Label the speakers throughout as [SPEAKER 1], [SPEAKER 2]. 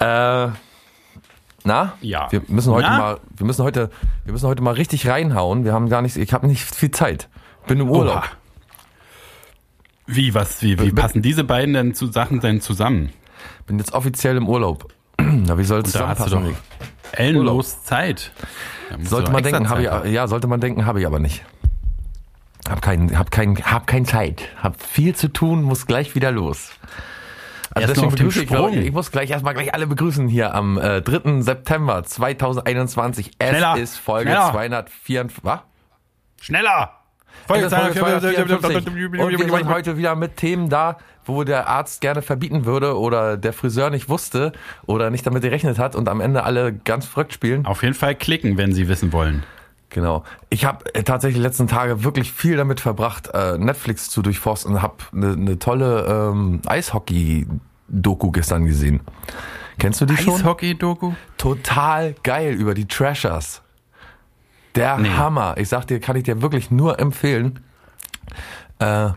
[SPEAKER 1] Äh, na?
[SPEAKER 2] Ja.
[SPEAKER 1] Wir müssen heute
[SPEAKER 2] Na?
[SPEAKER 1] mal, wir müssen heute, wir müssen heute mal richtig reinhauen. Wir haben gar nicht, ich habe nicht viel Zeit. Bin im Urlaub.
[SPEAKER 2] Oha. Wie, was, wie, wie passen diese beiden denn zu Sachen denn zusammen?
[SPEAKER 1] Bin jetzt offiziell im Urlaub. Na, wie soll es
[SPEAKER 2] Da hast du
[SPEAKER 1] zusammenpassen?
[SPEAKER 2] ellenlos Zeit.
[SPEAKER 1] Sollte man denken, habe ich, ja, sollte man denken, habe ich aber nicht. Hab kein, hab kein, hab kein Zeit. Hab viel zu tun, muss gleich wieder los. Also
[SPEAKER 2] dem
[SPEAKER 1] begrüße ich, glaub,
[SPEAKER 2] Sprung.
[SPEAKER 1] ich muss gleich erstmal gleich alle begrüßen hier am äh, 3. September 2021. Es
[SPEAKER 2] Schneller,
[SPEAKER 1] ist Folge
[SPEAKER 2] schneller.
[SPEAKER 1] 254. Was?
[SPEAKER 2] Schneller!
[SPEAKER 1] Folge 254.
[SPEAKER 2] 254.
[SPEAKER 1] Und wir sind heute wieder mit Themen da, wo der Arzt gerne verbieten würde oder der Friseur nicht wusste oder nicht damit gerechnet hat und am Ende alle ganz verrückt spielen.
[SPEAKER 2] Auf jeden Fall klicken, wenn Sie wissen wollen.
[SPEAKER 1] Genau. Ich habe äh, tatsächlich die letzten Tage wirklich viel damit verbracht, äh, Netflix zu durchforsten und habe eine ne tolle ähm, Eishockey-Doku gestern gesehen. Kennst du die schon?
[SPEAKER 2] Eishockey-Doku?
[SPEAKER 1] Total geil über die Trashers. Der
[SPEAKER 2] Nee.
[SPEAKER 1] Hammer. Ich sag dir, kann ich dir wirklich nur empfehlen. Äh,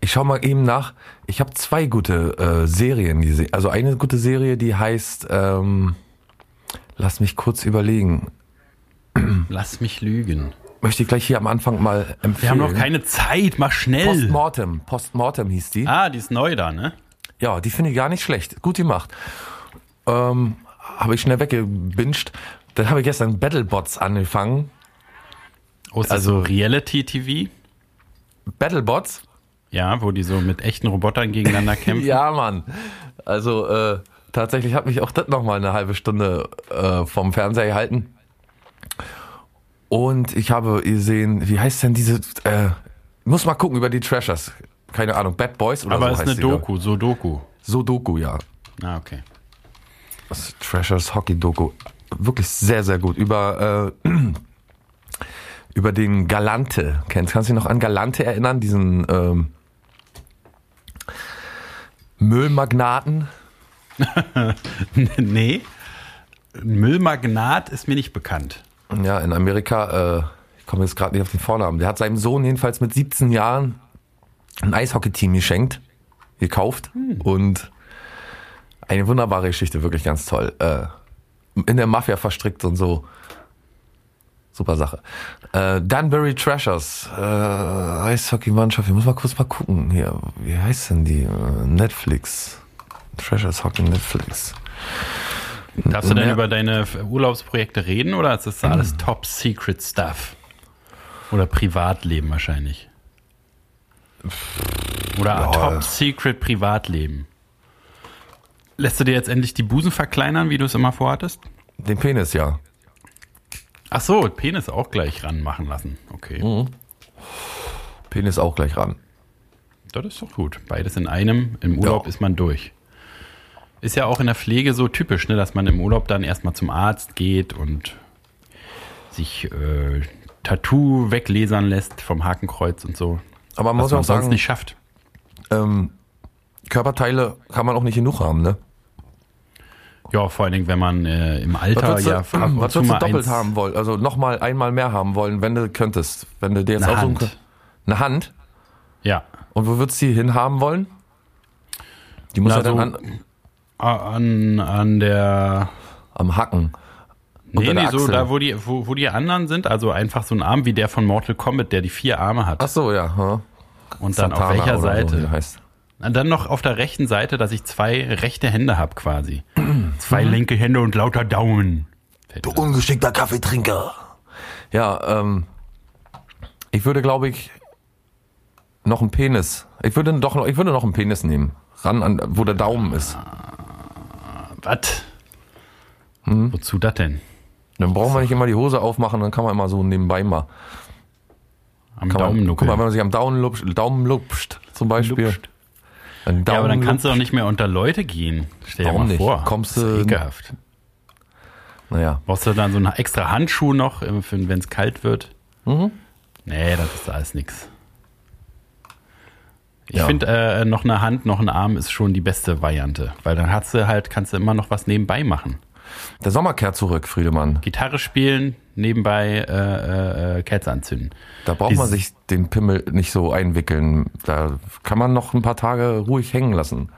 [SPEAKER 1] ich schau mal eben nach. Ich habe zwei gute äh, Serien gesehen. Also eine gute Serie, die heißt, ähm, lass mich kurz überlegen.
[SPEAKER 2] Lass mich lügen.
[SPEAKER 1] Möchte ich gleich hier am Anfang mal empfehlen.
[SPEAKER 2] Wir haben noch keine Zeit, mach schnell.
[SPEAKER 1] Postmortem. Postmortem hieß die.
[SPEAKER 2] Ah, die ist neu da, ne?
[SPEAKER 1] Ja, die finde ich gar nicht schlecht. Gut gemacht. Ähm, habe ich schnell weggebinged. Dann habe ich gestern Battlebots angefangen.
[SPEAKER 2] Oh, ist
[SPEAKER 1] Also-
[SPEAKER 2] so Reality-TV?
[SPEAKER 1] Battlebots?
[SPEAKER 2] Ja, wo die so mit echten Robotern gegeneinander kämpfen.
[SPEAKER 1] Ja, Mann. Also äh, tatsächlich hat mich auch das noch mal eine halbe Stunde äh, vom Fernseher gehalten. Und ich habe gesehen, wie heißt denn diese, äh, muss mal gucken über die Trashers. Keine Ahnung, Bad Boys oder
[SPEAKER 2] Aber
[SPEAKER 1] so
[SPEAKER 2] es ist eine
[SPEAKER 1] da.
[SPEAKER 2] Doku, so Doku.
[SPEAKER 1] So Doku, ja.
[SPEAKER 2] Ah, okay.
[SPEAKER 1] Das Trashers Hockey Doku. Wirklich sehr, sehr gut. Über, äh, über den Galante. Kennst, kannst du dich noch an Galante erinnern? Diesen ähm, Müllmagnaten?
[SPEAKER 2] nee. Müllmagnat ist mir nicht bekannt.
[SPEAKER 1] Ja, in Amerika, äh, ich komme jetzt gerade nicht auf den Vornamen. Der hat seinem Sohn jedenfalls mit 17 Jahren ein Eishockey-Team geschenkt, gekauft und eine wunderbare Geschichte, wirklich ganz toll. Äh, in der Mafia verstrickt und so. Super Sache. Äh, Danbury Trashers, äh, Eishockey-Mannschaft, ich muss mal kurz mal gucken hier. Wie heißt denn die? Äh, Netflix. Trashers Hockey Netflix.
[SPEAKER 2] Darfst du denn über deine Urlaubsprojekte reden oder ist das alles Top Secret Stuff? Oder Privatleben wahrscheinlich? Oder
[SPEAKER 1] Ja.
[SPEAKER 2] Top Secret Privatleben? Lässt du dir jetzt endlich die Busen verkleinern, wie du es immer vorhattest?
[SPEAKER 1] Den Penis, ja.
[SPEAKER 2] Ach so, Penis auch gleich ranmachen lassen. Okay,
[SPEAKER 1] Penis auch gleich ran.
[SPEAKER 2] das ist doch gut. Beides in einem. Im Urlaub
[SPEAKER 1] Ja.
[SPEAKER 2] ist man durch. Ist ja auch in der Pflege so typisch, ne, dass man im Urlaub dann erstmal zum Arzt geht und sich äh, Tattoo weglesern lässt vom Hakenkreuz und so.
[SPEAKER 1] Aber man
[SPEAKER 2] Was
[SPEAKER 1] muss
[SPEAKER 2] man
[SPEAKER 1] auch
[SPEAKER 2] sonst
[SPEAKER 1] sagen,
[SPEAKER 2] nicht schafft.
[SPEAKER 1] ähm, Körperteile kann man auch nicht genug haben, ne?
[SPEAKER 2] Ja, vor allen Dingen, wenn man äh, im
[SPEAKER 1] Was
[SPEAKER 2] Alter
[SPEAKER 1] du,
[SPEAKER 2] ja
[SPEAKER 1] was würdest du doppelt haben wollen? Also nochmal einmal mehr haben wollen, wenn du könntest. Wenn du dir jetzt
[SPEAKER 2] Eine
[SPEAKER 1] aussuchen
[SPEAKER 2] Hand.
[SPEAKER 1] Eine Hand?
[SPEAKER 2] Ja.
[SPEAKER 1] Und wo würdest du die hinhaben wollen? Die muss
[SPEAKER 2] Na,
[SPEAKER 1] ja dann
[SPEAKER 2] so-
[SPEAKER 1] an,
[SPEAKER 2] An, an der.
[SPEAKER 1] am Hacken.
[SPEAKER 2] Nee,
[SPEAKER 1] Unter
[SPEAKER 2] nee,
[SPEAKER 1] der
[SPEAKER 2] so da, wo die, wo, wo die anderen sind, also einfach so ein Arm wie der von Mortal Kombat, der die vier Arme hat.
[SPEAKER 1] Ach so, ja. hm.
[SPEAKER 2] und dann auf welcher
[SPEAKER 1] So,
[SPEAKER 2] Seite?
[SPEAKER 1] der heißt.
[SPEAKER 2] Dann noch auf der rechten Seite, dass ich zwei rechte Hände habe quasi. zwei linke Hände und lauter Daumen. Das-
[SPEAKER 1] ungeschickter Kaffeetrinker. Ja, ähm, ich würde, glaube ich, noch einen Penis. Ich würde doch noch, ich würde noch einen Penis nehmen. Ran an, wo der Daumen ist.
[SPEAKER 2] Was?
[SPEAKER 1] Hm?
[SPEAKER 2] Wozu das denn?
[SPEAKER 1] Dann braucht man nicht immer die Hose aufmachen, dann kann man immer so nebenbei mal.
[SPEAKER 2] Am
[SPEAKER 1] Kann man,
[SPEAKER 2] Daumen
[SPEAKER 1] guck mal, wenn man sich am Daumen lupscht, Daumen lupscht zum Beispiel.
[SPEAKER 2] Lupscht.
[SPEAKER 1] Daumen
[SPEAKER 2] Ja, aber dann kannst du doch nicht mehr unter Leute gehen. Stell dir
[SPEAKER 1] Warum
[SPEAKER 2] mal
[SPEAKER 1] nicht?
[SPEAKER 2] vor.
[SPEAKER 1] Kommst
[SPEAKER 2] das ist
[SPEAKER 1] du-
[SPEAKER 2] ekelhaft.
[SPEAKER 1] Naja,
[SPEAKER 2] Brauchst du dann so einen extra Handschuh noch, wenn es kalt wird?
[SPEAKER 1] Mhm.
[SPEAKER 2] Nee, das ist alles nix. Ich
[SPEAKER 1] Ja.
[SPEAKER 2] finde, äh, noch eine Hand, noch ein Arm ist schon die beste Variante. Weil dann hast du halt, kannst du immer noch was nebenbei machen.
[SPEAKER 1] der Sommer kehrt zurück, Friedemann.
[SPEAKER 2] Gitarre spielen, nebenbei äh, äh, äh, Kerze anzünden.
[SPEAKER 1] Da braucht man
[SPEAKER 2] Dieses-
[SPEAKER 1] sich den Pimmel nicht so einwickeln. Da kann man noch ein paar Tage ruhig hängen lassen.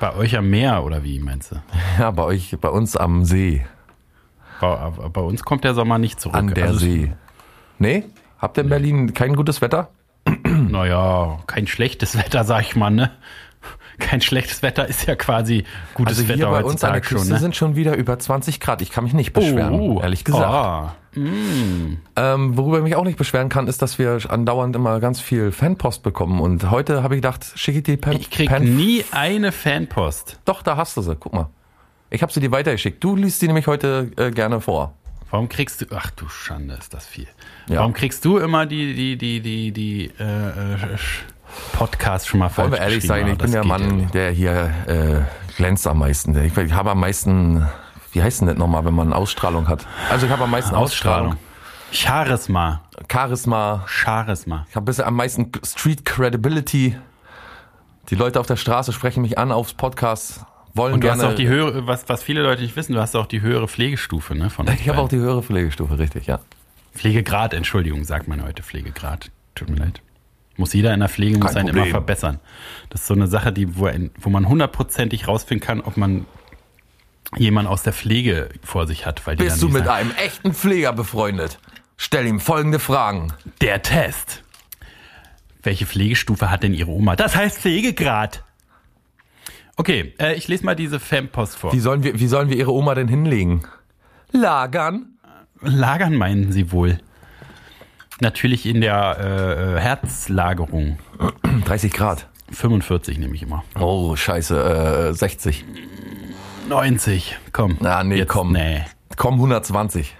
[SPEAKER 2] Bei euch am Meer oder wie meinst du?
[SPEAKER 1] Ja, bei euch, bei uns am See.
[SPEAKER 2] Bei, bei uns kommt der Sommer nicht zurück.
[SPEAKER 1] An der
[SPEAKER 2] Also,
[SPEAKER 1] See. Nee? Habt ihr in Berlin kein gutes Wetter?
[SPEAKER 2] Naja, kein schlechtes Wetter, sag ich mal, ne? Kein schlechtes Wetter ist ja quasi gutes
[SPEAKER 1] Also hier
[SPEAKER 2] Wetter
[SPEAKER 1] bei uns an der
[SPEAKER 2] heutzutage schon,
[SPEAKER 1] Küste
[SPEAKER 2] ne?
[SPEAKER 1] sind schon wieder über 20 Grad. Ich kann mich nicht beschweren,
[SPEAKER 2] Oh,
[SPEAKER 1] ehrlich gesagt.
[SPEAKER 2] Ah,
[SPEAKER 1] Ähm, worüber ich mich auch nicht beschweren kann, ist, dass wir andauernd immer ganz viel Fanpost bekommen. Und heute habe ich gedacht, schicke ich die Pen
[SPEAKER 2] ich krieg
[SPEAKER 1] Pen
[SPEAKER 2] nie eine Fanpost.
[SPEAKER 1] Doch, da hast du sie. Guck mal. Ich habe sie dir weitergeschickt. Du liest sie nämlich heute äh, gerne vor.
[SPEAKER 2] Warum kriegst du, ach du Schande, ist das viel.
[SPEAKER 1] Ja.
[SPEAKER 2] Warum kriegst du immer die, die, die, die, die äh, äh, Podcasts schon mal falsch
[SPEAKER 1] Wollen wir ehrlich sein, ich bin der Mann,
[SPEAKER 2] nicht.
[SPEAKER 1] der hier äh, glänzt am meisten. Ich, ich habe am meisten, wie heißt denn das nochmal, wenn man Ausstrahlung hat? Also ich habe am meisten Ausstrahlung.
[SPEAKER 2] Ausstrahlung. Charisma.
[SPEAKER 1] Charisma.
[SPEAKER 2] Charisma.
[SPEAKER 1] Ich habe bisher am meisten Street Credibility. Die Leute auf der Straße sprechen mich an aufs Podcast, wollen
[SPEAKER 2] Und du hast
[SPEAKER 1] gerne.
[SPEAKER 2] auch die höhere, was, was viele Leute nicht wissen, du hast auch die höhere Pflegestufe, ne? Von
[SPEAKER 1] ich habe auch die höhere Pflegestufe, richtig, ja.
[SPEAKER 2] Pflegegrad, Entschuldigung, sagt man heute Pflegegrad. Tut mir leid. Muss jeder in der Pflege muss einen immer verbessern. Das ist so eine Sache, die, wo, ein, wo man hundertprozentig rausfinden kann, ob man jemanden aus der Pflege vor sich hat. Weil die
[SPEAKER 1] Bist du mit
[SPEAKER 2] sagen,
[SPEAKER 1] einem echten Pfleger befreundet? Stell ihm folgende Fragen.
[SPEAKER 2] Der Test. Welche Pflegestufe hat denn Ihre Oma? Das heißt Pflegegrad. Okay, äh, ich lese mal diese Fanpost vor.
[SPEAKER 1] Wie sollen wir, wie sollen wir ihre Oma denn hinlegen? Lagern?
[SPEAKER 2] Lagern meinen Sie wohl? Natürlich in der äh, äh, Herzlagerung.
[SPEAKER 1] 30 Grad.
[SPEAKER 2] 45 nehme ich immer.
[SPEAKER 1] Oh, scheiße, äh, 60.
[SPEAKER 2] 90, komm.
[SPEAKER 1] Na, nee,
[SPEAKER 2] Jetzt,
[SPEAKER 1] komm.
[SPEAKER 2] Nee.
[SPEAKER 1] Komm, 120.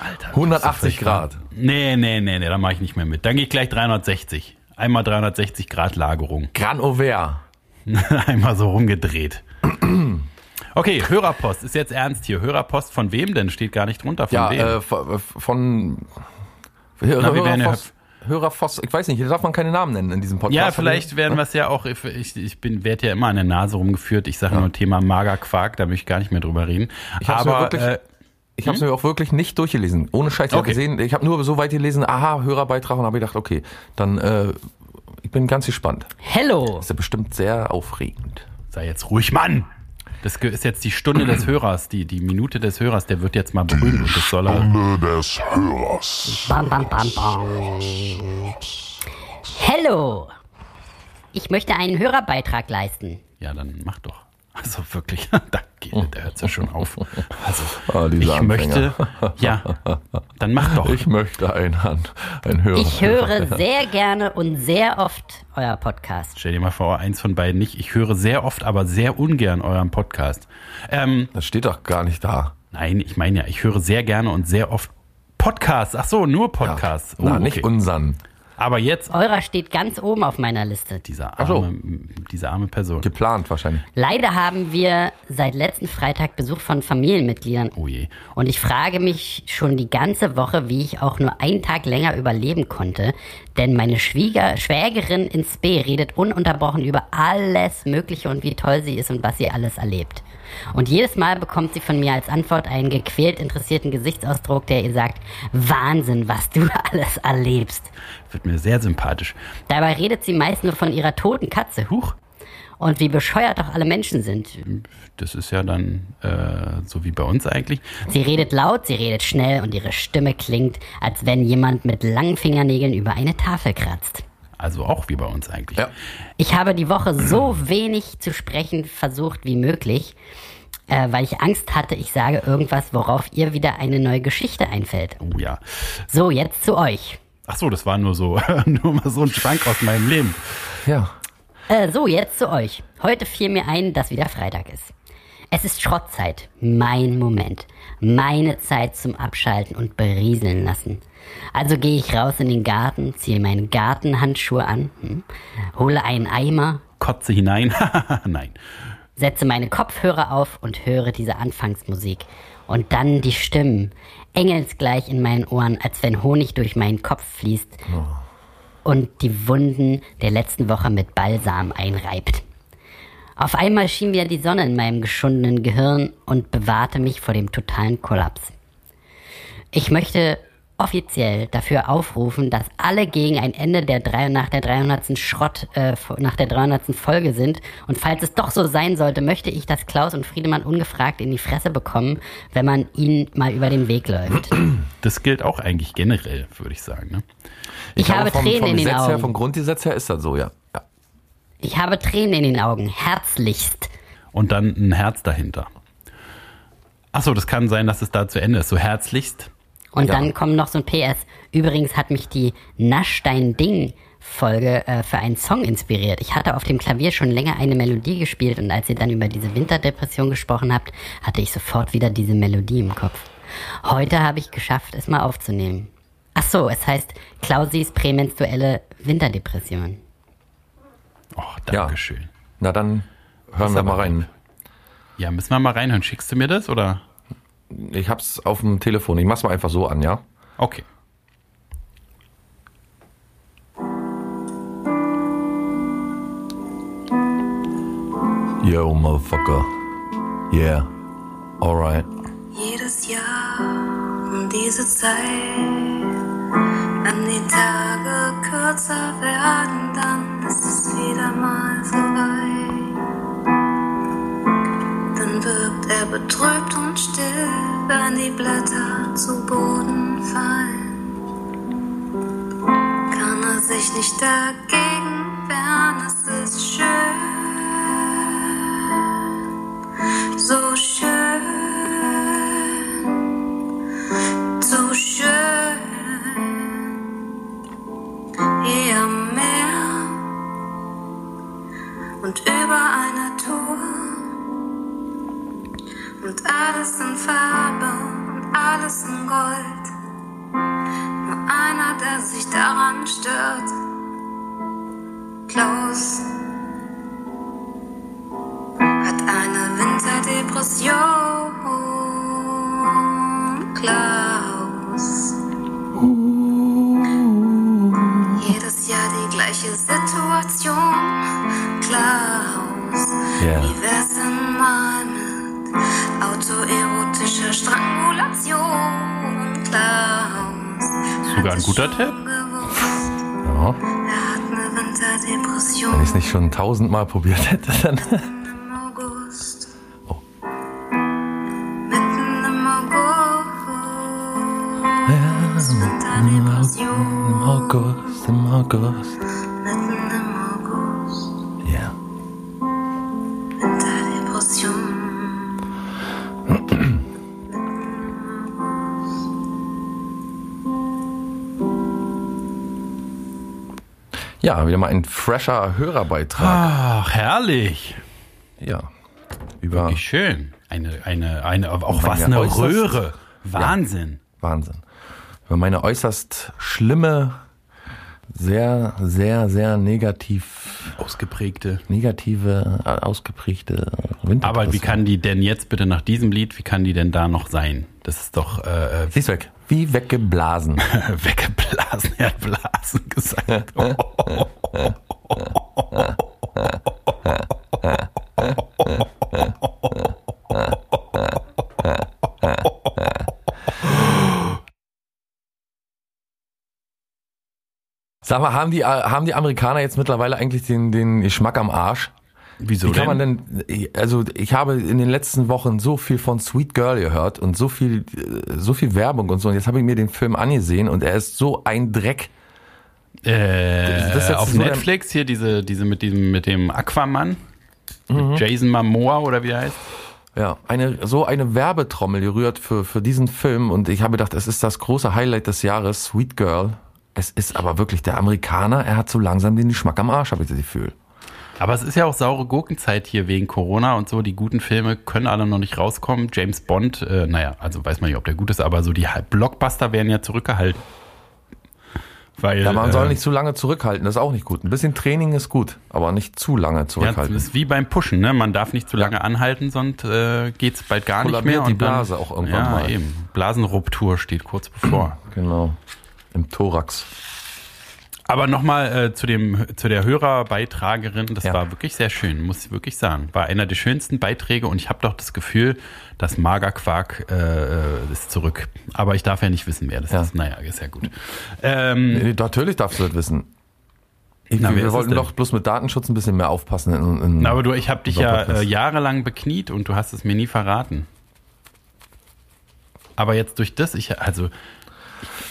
[SPEAKER 2] Alter,
[SPEAKER 1] 180
[SPEAKER 2] das ist doch
[SPEAKER 1] Grad.
[SPEAKER 2] Nee, nee, nee, nee, da mache ich nicht mehr mit. Dann gehe ich gleich 360. Einmal 360 Grad Lagerung.
[SPEAKER 1] Gran Auvert.
[SPEAKER 2] Einmal so rumgedreht. Okay, Hörerpost. Ist jetzt ernst hier. Hörerpost von wem denn? Steht gar nicht drunter. Von
[SPEAKER 1] Ja,
[SPEAKER 2] wem?
[SPEAKER 1] äh, von, von Hörer,
[SPEAKER 2] Na, wir werden ja-
[SPEAKER 1] Hörerfoss, Hörerfoss, ich weiß nicht, hier darf man keine Namen nennen in diesem Podcast.
[SPEAKER 2] ja, vielleicht werden wir es ja auch, ich, ich bin, werde ja immer an der Nase rumgeführt. Ich sage nur Thema Magerquark, da möchte ich gar nicht mehr drüber reden.
[SPEAKER 1] Ich hab's mir
[SPEAKER 2] Aber
[SPEAKER 1] wirklich-
[SPEAKER 2] äh,
[SPEAKER 1] Ich habe es mir auch wirklich nicht durchgelesen. Ohne Scheiß. Ich
[SPEAKER 2] Okay.
[SPEAKER 1] gesehen, ich habe nur so weit gelesen, aha, Hörerbeitrag und habe gedacht, okay, dann äh, ich bin ganz gespannt.
[SPEAKER 3] Hello.
[SPEAKER 1] Das ist ja bestimmt sehr aufregend.
[SPEAKER 2] sei jetzt ruhig, Mann! Das ist jetzt die Stunde des Hörers, die, die Minute des Hörers, der wird jetzt mal berühmt und das soll er.
[SPEAKER 4] Stunde des Hörers.
[SPEAKER 3] Bam, bam, bam, bam. Hello. Ich möchte einen Hörerbeitrag leisten.
[SPEAKER 2] Ja, dann mach doch. Also wirklich, da geht, da hört's ja schon auf. Also,
[SPEAKER 1] Ah, diese
[SPEAKER 2] ich
[SPEAKER 1] Anfänger.
[SPEAKER 2] möchte, ja, dann mach doch.
[SPEAKER 1] Ich möchte ein, ein Hörer.
[SPEAKER 3] Ich höre sehr gerne und sehr oft euer Podcast.
[SPEAKER 2] Stell dir mal vor, eins von beiden nicht. Ich höre sehr oft, aber sehr ungern euren Podcast. Ähm,
[SPEAKER 1] Das steht doch gar nicht da.
[SPEAKER 2] nein, ich meine ja, ich höre sehr gerne und sehr oft Podcasts. Ach so, nur Podcasts.
[SPEAKER 1] Na,
[SPEAKER 2] Oh,
[SPEAKER 1] nicht
[SPEAKER 2] okay.
[SPEAKER 1] unseren.
[SPEAKER 2] Aber jetzt
[SPEAKER 3] Eurer steht ganz oben auf meiner Liste.
[SPEAKER 2] dieser
[SPEAKER 1] Ach so.
[SPEAKER 2] arme, diese arme Person.
[SPEAKER 1] Geplant wahrscheinlich.
[SPEAKER 3] Leider haben wir seit letzten Freitag Besuch von Familienmitgliedern.
[SPEAKER 2] Oh je.
[SPEAKER 3] Und ich frage mich schon die ganze Woche, wie ich auch nur einen Tag länger überleben konnte. Denn meine Schwieger, Schwägerin ins B redet ununterbrochen über alles Mögliche und wie toll sie ist und was sie alles erlebt. Und jedes Mal bekommt sie von mir als Antwort einen gequält interessierten Gesichtsausdruck, der ihr sagt, Wahnsinn, was du alles erlebst.
[SPEAKER 2] Wird mir sehr sympathisch.
[SPEAKER 3] Dabei redet sie meist nur von ihrer toten Katze. Huch. Und wie bescheuert doch alle Menschen sind.
[SPEAKER 2] Das ist ja dann äh, so wie bei uns eigentlich.
[SPEAKER 3] Sie redet laut, sie redet schnell und ihre Stimme klingt, als wenn jemand mit langen Fingernägeln über eine Tafel kratzt.
[SPEAKER 2] Also auch wie bei uns eigentlich.
[SPEAKER 1] Ja.
[SPEAKER 3] Ich habe die Woche so wenig zu sprechen versucht wie möglich, äh, weil ich Angst hatte, ich sage irgendwas, worauf ihr wieder eine neue Geschichte einfällt.
[SPEAKER 2] Oh ja.
[SPEAKER 3] So, jetzt zu euch.
[SPEAKER 2] Ach so, das war nur so, nur mal so ein Schwank aus meinem Leben.
[SPEAKER 1] Ja.
[SPEAKER 3] Äh, so, jetzt zu euch. Heute fiel mir ein, dass wieder Freitag ist. Es ist Schrottzeit. Mein Moment. Meine Zeit zum Abschalten und berieseln lassen. Also gehe ich raus in den Garten, ziehe meine Gartenhandschuhe an, hm, hole einen Eimer,
[SPEAKER 2] Kotze hinein. Nein.
[SPEAKER 3] setze meine Kopfhörer auf und höre diese Anfangsmusik. Und dann die Stimmen, engelsgleich in meinen Ohren, als wenn Honig durch meinen Kopf fließt und die Wunden der letzten Woche mit Balsam einreibt. Auf einmal schien wieder die Sonne in meinem geschundenen Gehirn und bewahrte mich vor dem totalen Kollaps. Ich möchte offiziell dafür aufrufen, dass alle gegen ein Ende der drei, nach der 300. Schrott, äh, nach der 300. Folge sind. Und falls es doch so sein sollte, möchte ich, dass Klaus und Friedemann ungefragt in die Fresse bekommen, wenn man ihnen mal über den Weg läuft.
[SPEAKER 2] Das gilt auch eigentlich generell, würde ich sagen. Ne?
[SPEAKER 3] Ich, habe
[SPEAKER 1] vom,
[SPEAKER 3] Tränen
[SPEAKER 1] vom
[SPEAKER 3] in den
[SPEAKER 1] Gesetz her,
[SPEAKER 3] Augen.
[SPEAKER 1] vom Grundgesetz her ist das so, ja. ja.
[SPEAKER 3] Ich habe Tränen in den Augen. Herzlichst.
[SPEAKER 2] Und dann ein Herz dahinter. Achso, das kann sein, dass es da zu Ende ist. So herzlichst.
[SPEAKER 3] Und
[SPEAKER 1] Ja.
[SPEAKER 3] dann kommt noch so ein PS. Übrigens hat mich die Nasch dein Ding Folge äh, für einen Song inspiriert. Ich hatte auf dem Klavier schon länger eine Melodie gespielt und als ihr dann über diese Winterdepression gesprochen habt, hatte ich sofort wieder diese Melodie im Kopf. Heute habe ich geschafft, es mal aufzunehmen. Ach so, es heißt Klausis prämenstruelle Winterdepression.
[SPEAKER 2] Oh, Dankeschön.
[SPEAKER 1] Na dann hören wir mal rein.
[SPEAKER 2] Ja, müssen wir mal reinhören. Schickst du mir das oder?
[SPEAKER 1] Ich hab's auf dem Telefon. Ich mach's mal einfach so an, ja?
[SPEAKER 2] Okay.
[SPEAKER 1] Yo, motherfucker. Yeah. Alright.
[SPEAKER 5] Jedes Jahr um diese Zeit, wenn die Tage kürzer werden, dann ist es wieder mal vorbei. Wirkt er betrübt und still, wenn die Blätter zu Boden fallen. Kann er sich nicht dagegen wehren, es ist schön. So schön, so schön. Eher mehr. Und über einer Tour und alles in Farbe und alles in Gold. Nur einer, der sich daran stört. Klaus hat eine Winterdepression. Klaus. Strangulation? Klaus.
[SPEAKER 2] Sogar ein guter Tipp.
[SPEAKER 1] Ja.
[SPEAKER 5] Er hat eine Winterdepression.
[SPEAKER 1] Wenn ich es nicht schon tausendmal probiert hätte, dann. Oh.
[SPEAKER 5] Im. August,
[SPEAKER 1] im August. Ja, wieder mal ein fresher Hörerbeitrag.
[SPEAKER 2] Ach, herrlich.
[SPEAKER 1] Ja. Über
[SPEAKER 2] Wie schön. Eine, eine, eine, auch was eine
[SPEAKER 1] äußerst-
[SPEAKER 2] Röhre. Wahnsinn.
[SPEAKER 1] Wahnsinn. Über meine äußerst schlimme, sehr, sehr, sehr negativ,
[SPEAKER 2] Ausgeprägte.
[SPEAKER 1] negative, äh, ausgeprägte Winter.
[SPEAKER 2] Aber wie kann die denn jetzt bitte nach diesem Lied, wie kann die denn da noch sein? Das ist doch äh,
[SPEAKER 1] Sie ist weg. Wie weggeblasen.
[SPEAKER 2] weggeblasen. Er hat Blasen gesagt.
[SPEAKER 1] Sag mal, haben die, äh, haben die Amerikaner jetzt mittlerweile eigentlich den, den Geschmack am Arsch?
[SPEAKER 2] Wieso
[SPEAKER 1] Wie kann man denn, also ich habe in den letzten Wochen so viel von Sweet Girl gehört und so viel, so viel Werbung und so. Und jetzt habe ich mir den Film angesehen und er ist so ein Dreck.
[SPEAKER 2] Äh,
[SPEAKER 1] Das ist jetzt
[SPEAKER 2] auf
[SPEAKER 1] so
[SPEAKER 2] Netflix hier diese, diese mit diesem, mit dem Aquaman.
[SPEAKER 1] Mhm.
[SPEAKER 2] Mit Jason Momoa oder wie er heißt.
[SPEAKER 1] Ja, eine, so eine Werbetrommel gerührt für, für diesen Film und ich habe gedacht, es ist das große Highlight des Jahres, Sweet Girl. Es ist aber wirklich der Amerikaner, er hat so langsam den Geschmack am Arsch, habe ich das Gefühl.
[SPEAKER 2] Aber es ist ja auch saure Gurkenzeit hier wegen Corona und so. Die guten Filme können alle noch nicht rauskommen. James Bond, äh, naja, also weiß man nicht, ob der gut ist, aber so die Blockbuster werden ja zurückgehalten. Weil,
[SPEAKER 1] Ja, man
[SPEAKER 2] äh,
[SPEAKER 1] soll nicht zu lange zurückhalten, das ist auch nicht gut. Ein bisschen Training ist gut, aber nicht zu lange
[SPEAKER 2] Ja, das
[SPEAKER 1] zurückhalten.
[SPEAKER 2] ist wie beim Pushen, ne? Man darf nicht zu lange anhalten, sonst äh, geht's bald gar nicht mehr.
[SPEAKER 1] die
[SPEAKER 2] und dann-
[SPEAKER 1] Blase auch irgendwann
[SPEAKER 2] ja,
[SPEAKER 1] mal.
[SPEAKER 2] eben. Blasenruptur steht kurz bevor.
[SPEAKER 1] Genau, im Thorax.
[SPEAKER 2] Aber nochmal äh, zu dem zu der Hörerbeitragerin, das
[SPEAKER 1] Ja.
[SPEAKER 2] war wirklich sehr schön, muss ich wirklich sagen. War einer der schönsten Beiträge und ich habe doch das Gefühl, dass Magerquark äh, ist zurück. Aber ich darf ja nicht wissen, wer das
[SPEAKER 1] Ja.
[SPEAKER 2] ist. Naja, ist ja gut. Ähm,
[SPEAKER 1] Nee, natürlich darfst du das wissen. Ich,
[SPEAKER 2] Na,
[SPEAKER 1] wir wollten doch bloß mit Datenschutz ein bisschen mehr aufpassen. In, in,
[SPEAKER 2] na, aber du, ich habe dich ja äh, jahrelang bekniet und du hast es mir nie verraten. Aber jetzt durch das, ich also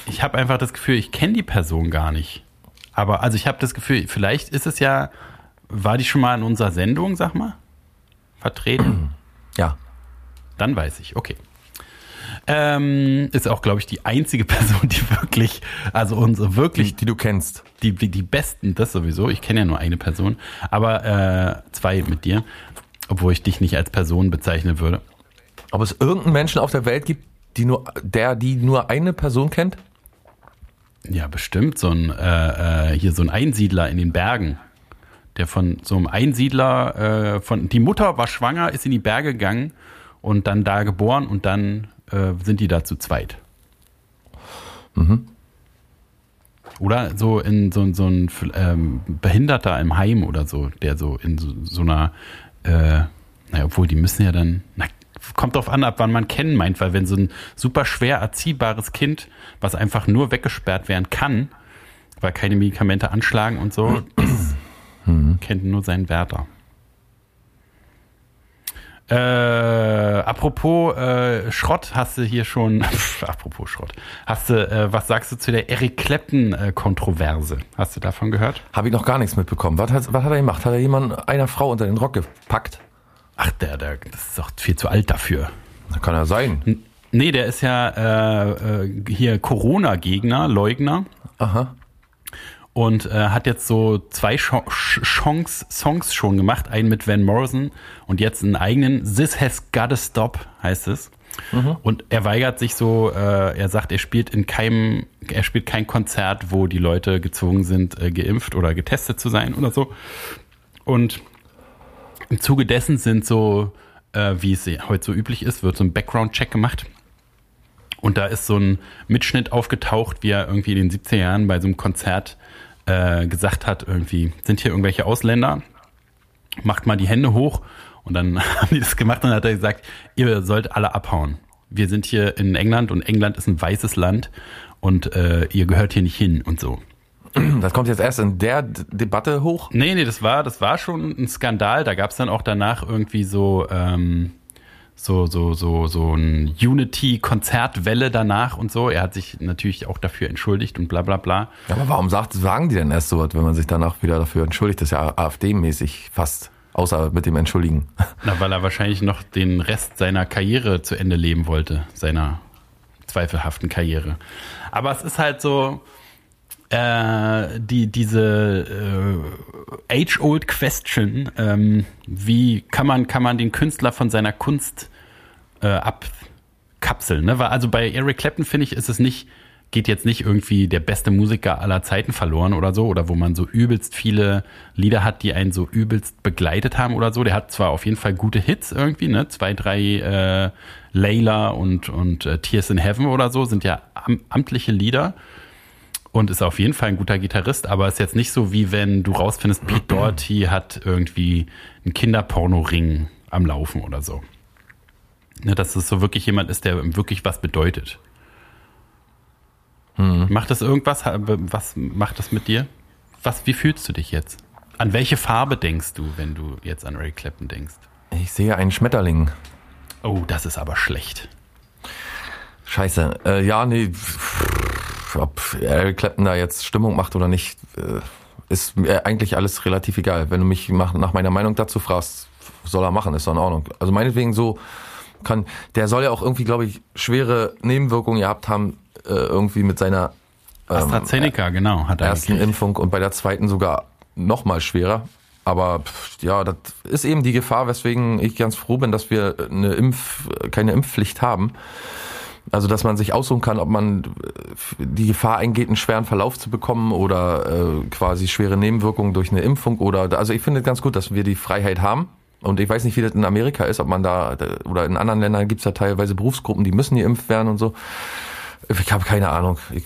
[SPEAKER 2] ich, ich habe einfach das Gefühl, ich kenne die Person gar nicht. Aber also ich habe das Gefühl, vielleicht ist es ja, war die schon mal in unserer Sendung, sag mal, vertreten?
[SPEAKER 1] ja.
[SPEAKER 2] Dann weiß ich, okay. Ähm, ist auch, glaube ich, die einzige Person, die wirklich, also unsere
[SPEAKER 1] Die,
[SPEAKER 2] wirklich,
[SPEAKER 1] die du kennst.
[SPEAKER 2] die, die, die besten, das sowieso. Ich kenne ja nur eine Person, aber äh, zwei mit dir, obwohl ich dich nicht als Person bezeichnen würde.
[SPEAKER 1] Ob es irgendeinen Menschen auf der Welt gibt, die nur, der, die nur eine Person kennt?
[SPEAKER 2] Ja, bestimmt so ein äh, äh, hier so ein Einsiedler in den Bergen, der von so einem Einsiedler äh, von die Mutter war schwanger, ist in die Berge gegangen und dann da geboren und dann äh, sind die da zu zweit. Oder so in so, so ein ähm, Behinderter im Heim oder so, der so in so, so einer, äh, naja, obwohl die müssen ja dann, na, kommt drauf an, ab wann man kennen meint, weil wenn so ein super schwer erziehbares Kind, was einfach nur weggesperrt werden kann, weil keine Medikamente anschlagen und so, kennt nur seinen Wärter. Äh, apropos äh, Schrott, hast du hier schon, pf, apropos Schrott, hast du, äh, was sagst du zu der Eric Clapton-Kontroverse? Hast du davon gehört?
[SPEAKER 1] Habe ich noch gar nichts mitbekommen. Was hat, was hat er gemacht? Hat er jemand einer Frau unter den Rock gepackt?
[SPEAKER 2] Ach, der, der, das ist doch viel zu alt dafür.
[SPEAKER 1] Das kann ja sein.
[SPEAKER 2] Nee, der ist ja äh, äh, hier Corona-Gegner, Leugner.
[SPEAKER 1] Aha.
[SPEAKER 2] und äh, hat jetzt so zwei Ch Chance Songs schon gemacht, einen mit Van Morrison und jetzt einen eigenen This Has Gotta Stop heißt es. Und er weigert sich so, äh, er sagt, er spielt in keinem, er spielt kein Konzert, wo die Leute gezwungen sind, äh, geimpft oder getestet zu sein oder so. Und im Zuge dessen sind so, äh, wie es heute so üblich ist, wird so ein Background-Check gemacht. Und da ist so ein Mitschnitt aufgetaucht, wie er irgendwie in den 70er Jahren bei so einem Konzert äh, gesagt hat, irgendwie, sind hier irgendwelche Ausländer? Macht mal die Hände hoch. Und dann haben die das gemacht und dann hat er gesagt, ihr sollt alle abhauen. Wir sind hier in England und England ist ein weißes Land und äh, ihr gehört hier nicht hin und so.
[SPEAKER 1] Das kommt jetzt erst in der D Debatte hoch.
[SPEAKER 2] Nee, nee, das war, das war schon ein Skandal. Da gab es dann auch danach irgendwie so, ähm, so, so, so, so ein Unity-Konzertwelle danach und so. Er hat sich natürlich auch dafür entschuldigt und bla bla bla.
[SPEAKER 1] Ja, aber warum sagt, sagen die denn erst so was, wenn man sich danach wieder dafür entschuldigt? Das ist ja AfD-mäßig fast. Außer mit dem Entschuldigen.
[SPEAKER 2] Na, weil er wahrscheinlich noch den Rest seiner Karriere zu Ende leben wollte, seiner zweifelhaften Karriere. Aber es ist halt so, äh, die, diese äh, age-old question, ähm, wie kann man, kann man den Künstler von seiner Kunst äh, abkapseln? Ne? Weil also bei Eric Clapton finde ich, ist es nicht, geht jetzt nicht irgendwie der beste Musiker aller Zeiten verloren oder so, oder wo man so übelst viele Lieder hat, die einen so übelst begleitet haben oder so. Der hat zwar auf jeden Fall gute Hits irgendwie, ne? Zwei, drei äh, Layla und, und äh, Tears in Heaven oder so sind ja am, amtliche Lieder und ist auf jeden Fall ein guter Gitarrist, aber ist jetzt nicht so wie wenn du rausfindest, Pete Doherty hat irgendwie einen Kinderporno-Ring am Laufen oder so. Ne, dass es so wirklich jemand ist, der wirklich was bedeutet. Macht das irgendwas? Was macht das mit dir? Was, wie fühlst du dich jetzt? An welche Farbe denkst du, wenn du jetzt an Ray Clapton denkst?
[SPEAKER 1] Ich sehe einen Schmetterling.
[SPEAKER 2] Oh, das ist aber schlecht.
[SPEAKER 1] Scheiße. Äh, ja, nee. Ob Eric Clapton da jetzt Stimmung macht oder nicht, äh, ist mir eigentlich alles relativ egal. Wenn du mich nach, meiner Meinung dazu fragst, soll er machen, ist doch in Ordnung. Also meinetwegen so kann, der soll ja auch irgendwie, glaube ich, schwere Nebenwirkungen gehabt haben, äh, irgendwie mit seiner ähm,
[SPEAKER 2] AstraZeneca, genau, hat er
[SPEAKER 1] ersten
[SPEAKER 2] gekriegt.
[SPEAKER 1] Impfung und bei der zweiten sogar noch mal schwerer. Aber ja, das ist eben die Gefahr, weswegen ich ganz froh bin, dass wir eine Impf, keine Impfpflicht haben. Also, dass man sich aussuchen kann, ob man äh, die Gefahr eingeht, einen schweren Verlauf zu bekommen oder äh, quasi schwere Nebenwirkungen durch eine Impfung oder, also ich finde es ganz gut, dass wir die Freiheit haben. Und ich weiß nicht, wie das in Amerika ist, ob man da, oder in anderen Ländern gibt es ja teilweise Berufsgruppen, die müssen geimpft werden und so. Ich habe keine Ahnung. Ich,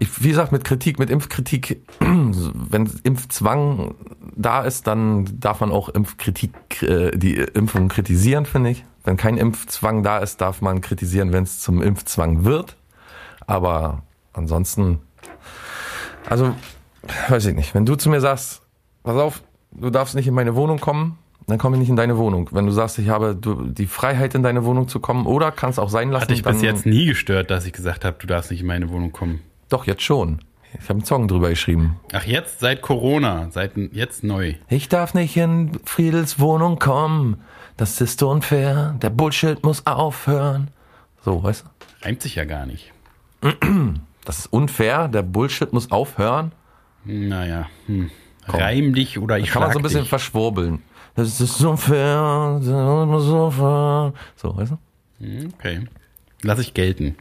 [SPEAKER 1] Ich, wie gesagt, mit Kritik, mit Impfkritik, wenn Impfzwang da ist, dann darf man auch Impfkritik, äh, die Impfung kritisieren, finde ich. Wenn kein Impfzwang da ist, darf man kritisieren, wenn es zum Impfzwang wird. Aber ansonsten, also, weiß ich nicht. Wenn du zu mir sagst, pass auf, du darfst nicht in meine Wohnung kommen, dann komme ich nicht in deine Wohnung. Wenn du sagst, ich habe die Freiheit, in deine Wohnung zu kommen, oder kann es auch sein lassen.
[SPEAKER 2] Hat dich bis jetzt nie gestört, dass ich gesagt habe, du darfst nicht in meine Wohnung kommen.
[SPEAKER 1] Doch, jetzt schon. Ich habe einen Song drüber geschrieben.
[SPEAKER 2] Ach, jetzt seit Corona, seit jetzt neu.
[SPEAKER 1] Ich darf nicht in Friedels Wohnung kommen. Das ist unfair. Der Bullshit muss aufhören. So, weißt du?
[SPEAKER 2] Reimt sich ja gar nicht.
[SPEAKER 1] Das ist unfair. Der Bullshit muss aufhören.
[SPEAKER 2] Naja, hm. reim dich oder ich
[SPEAKER 1] Kann man so ein bisschen
[SPEAKER 2] dich.
[SPEAKER 1] verschwurbeln. Das ist unfair. Das muss aufhören. So, weißt du?
[SPEAKER 2] Hm, Okay. Lass ich gelten.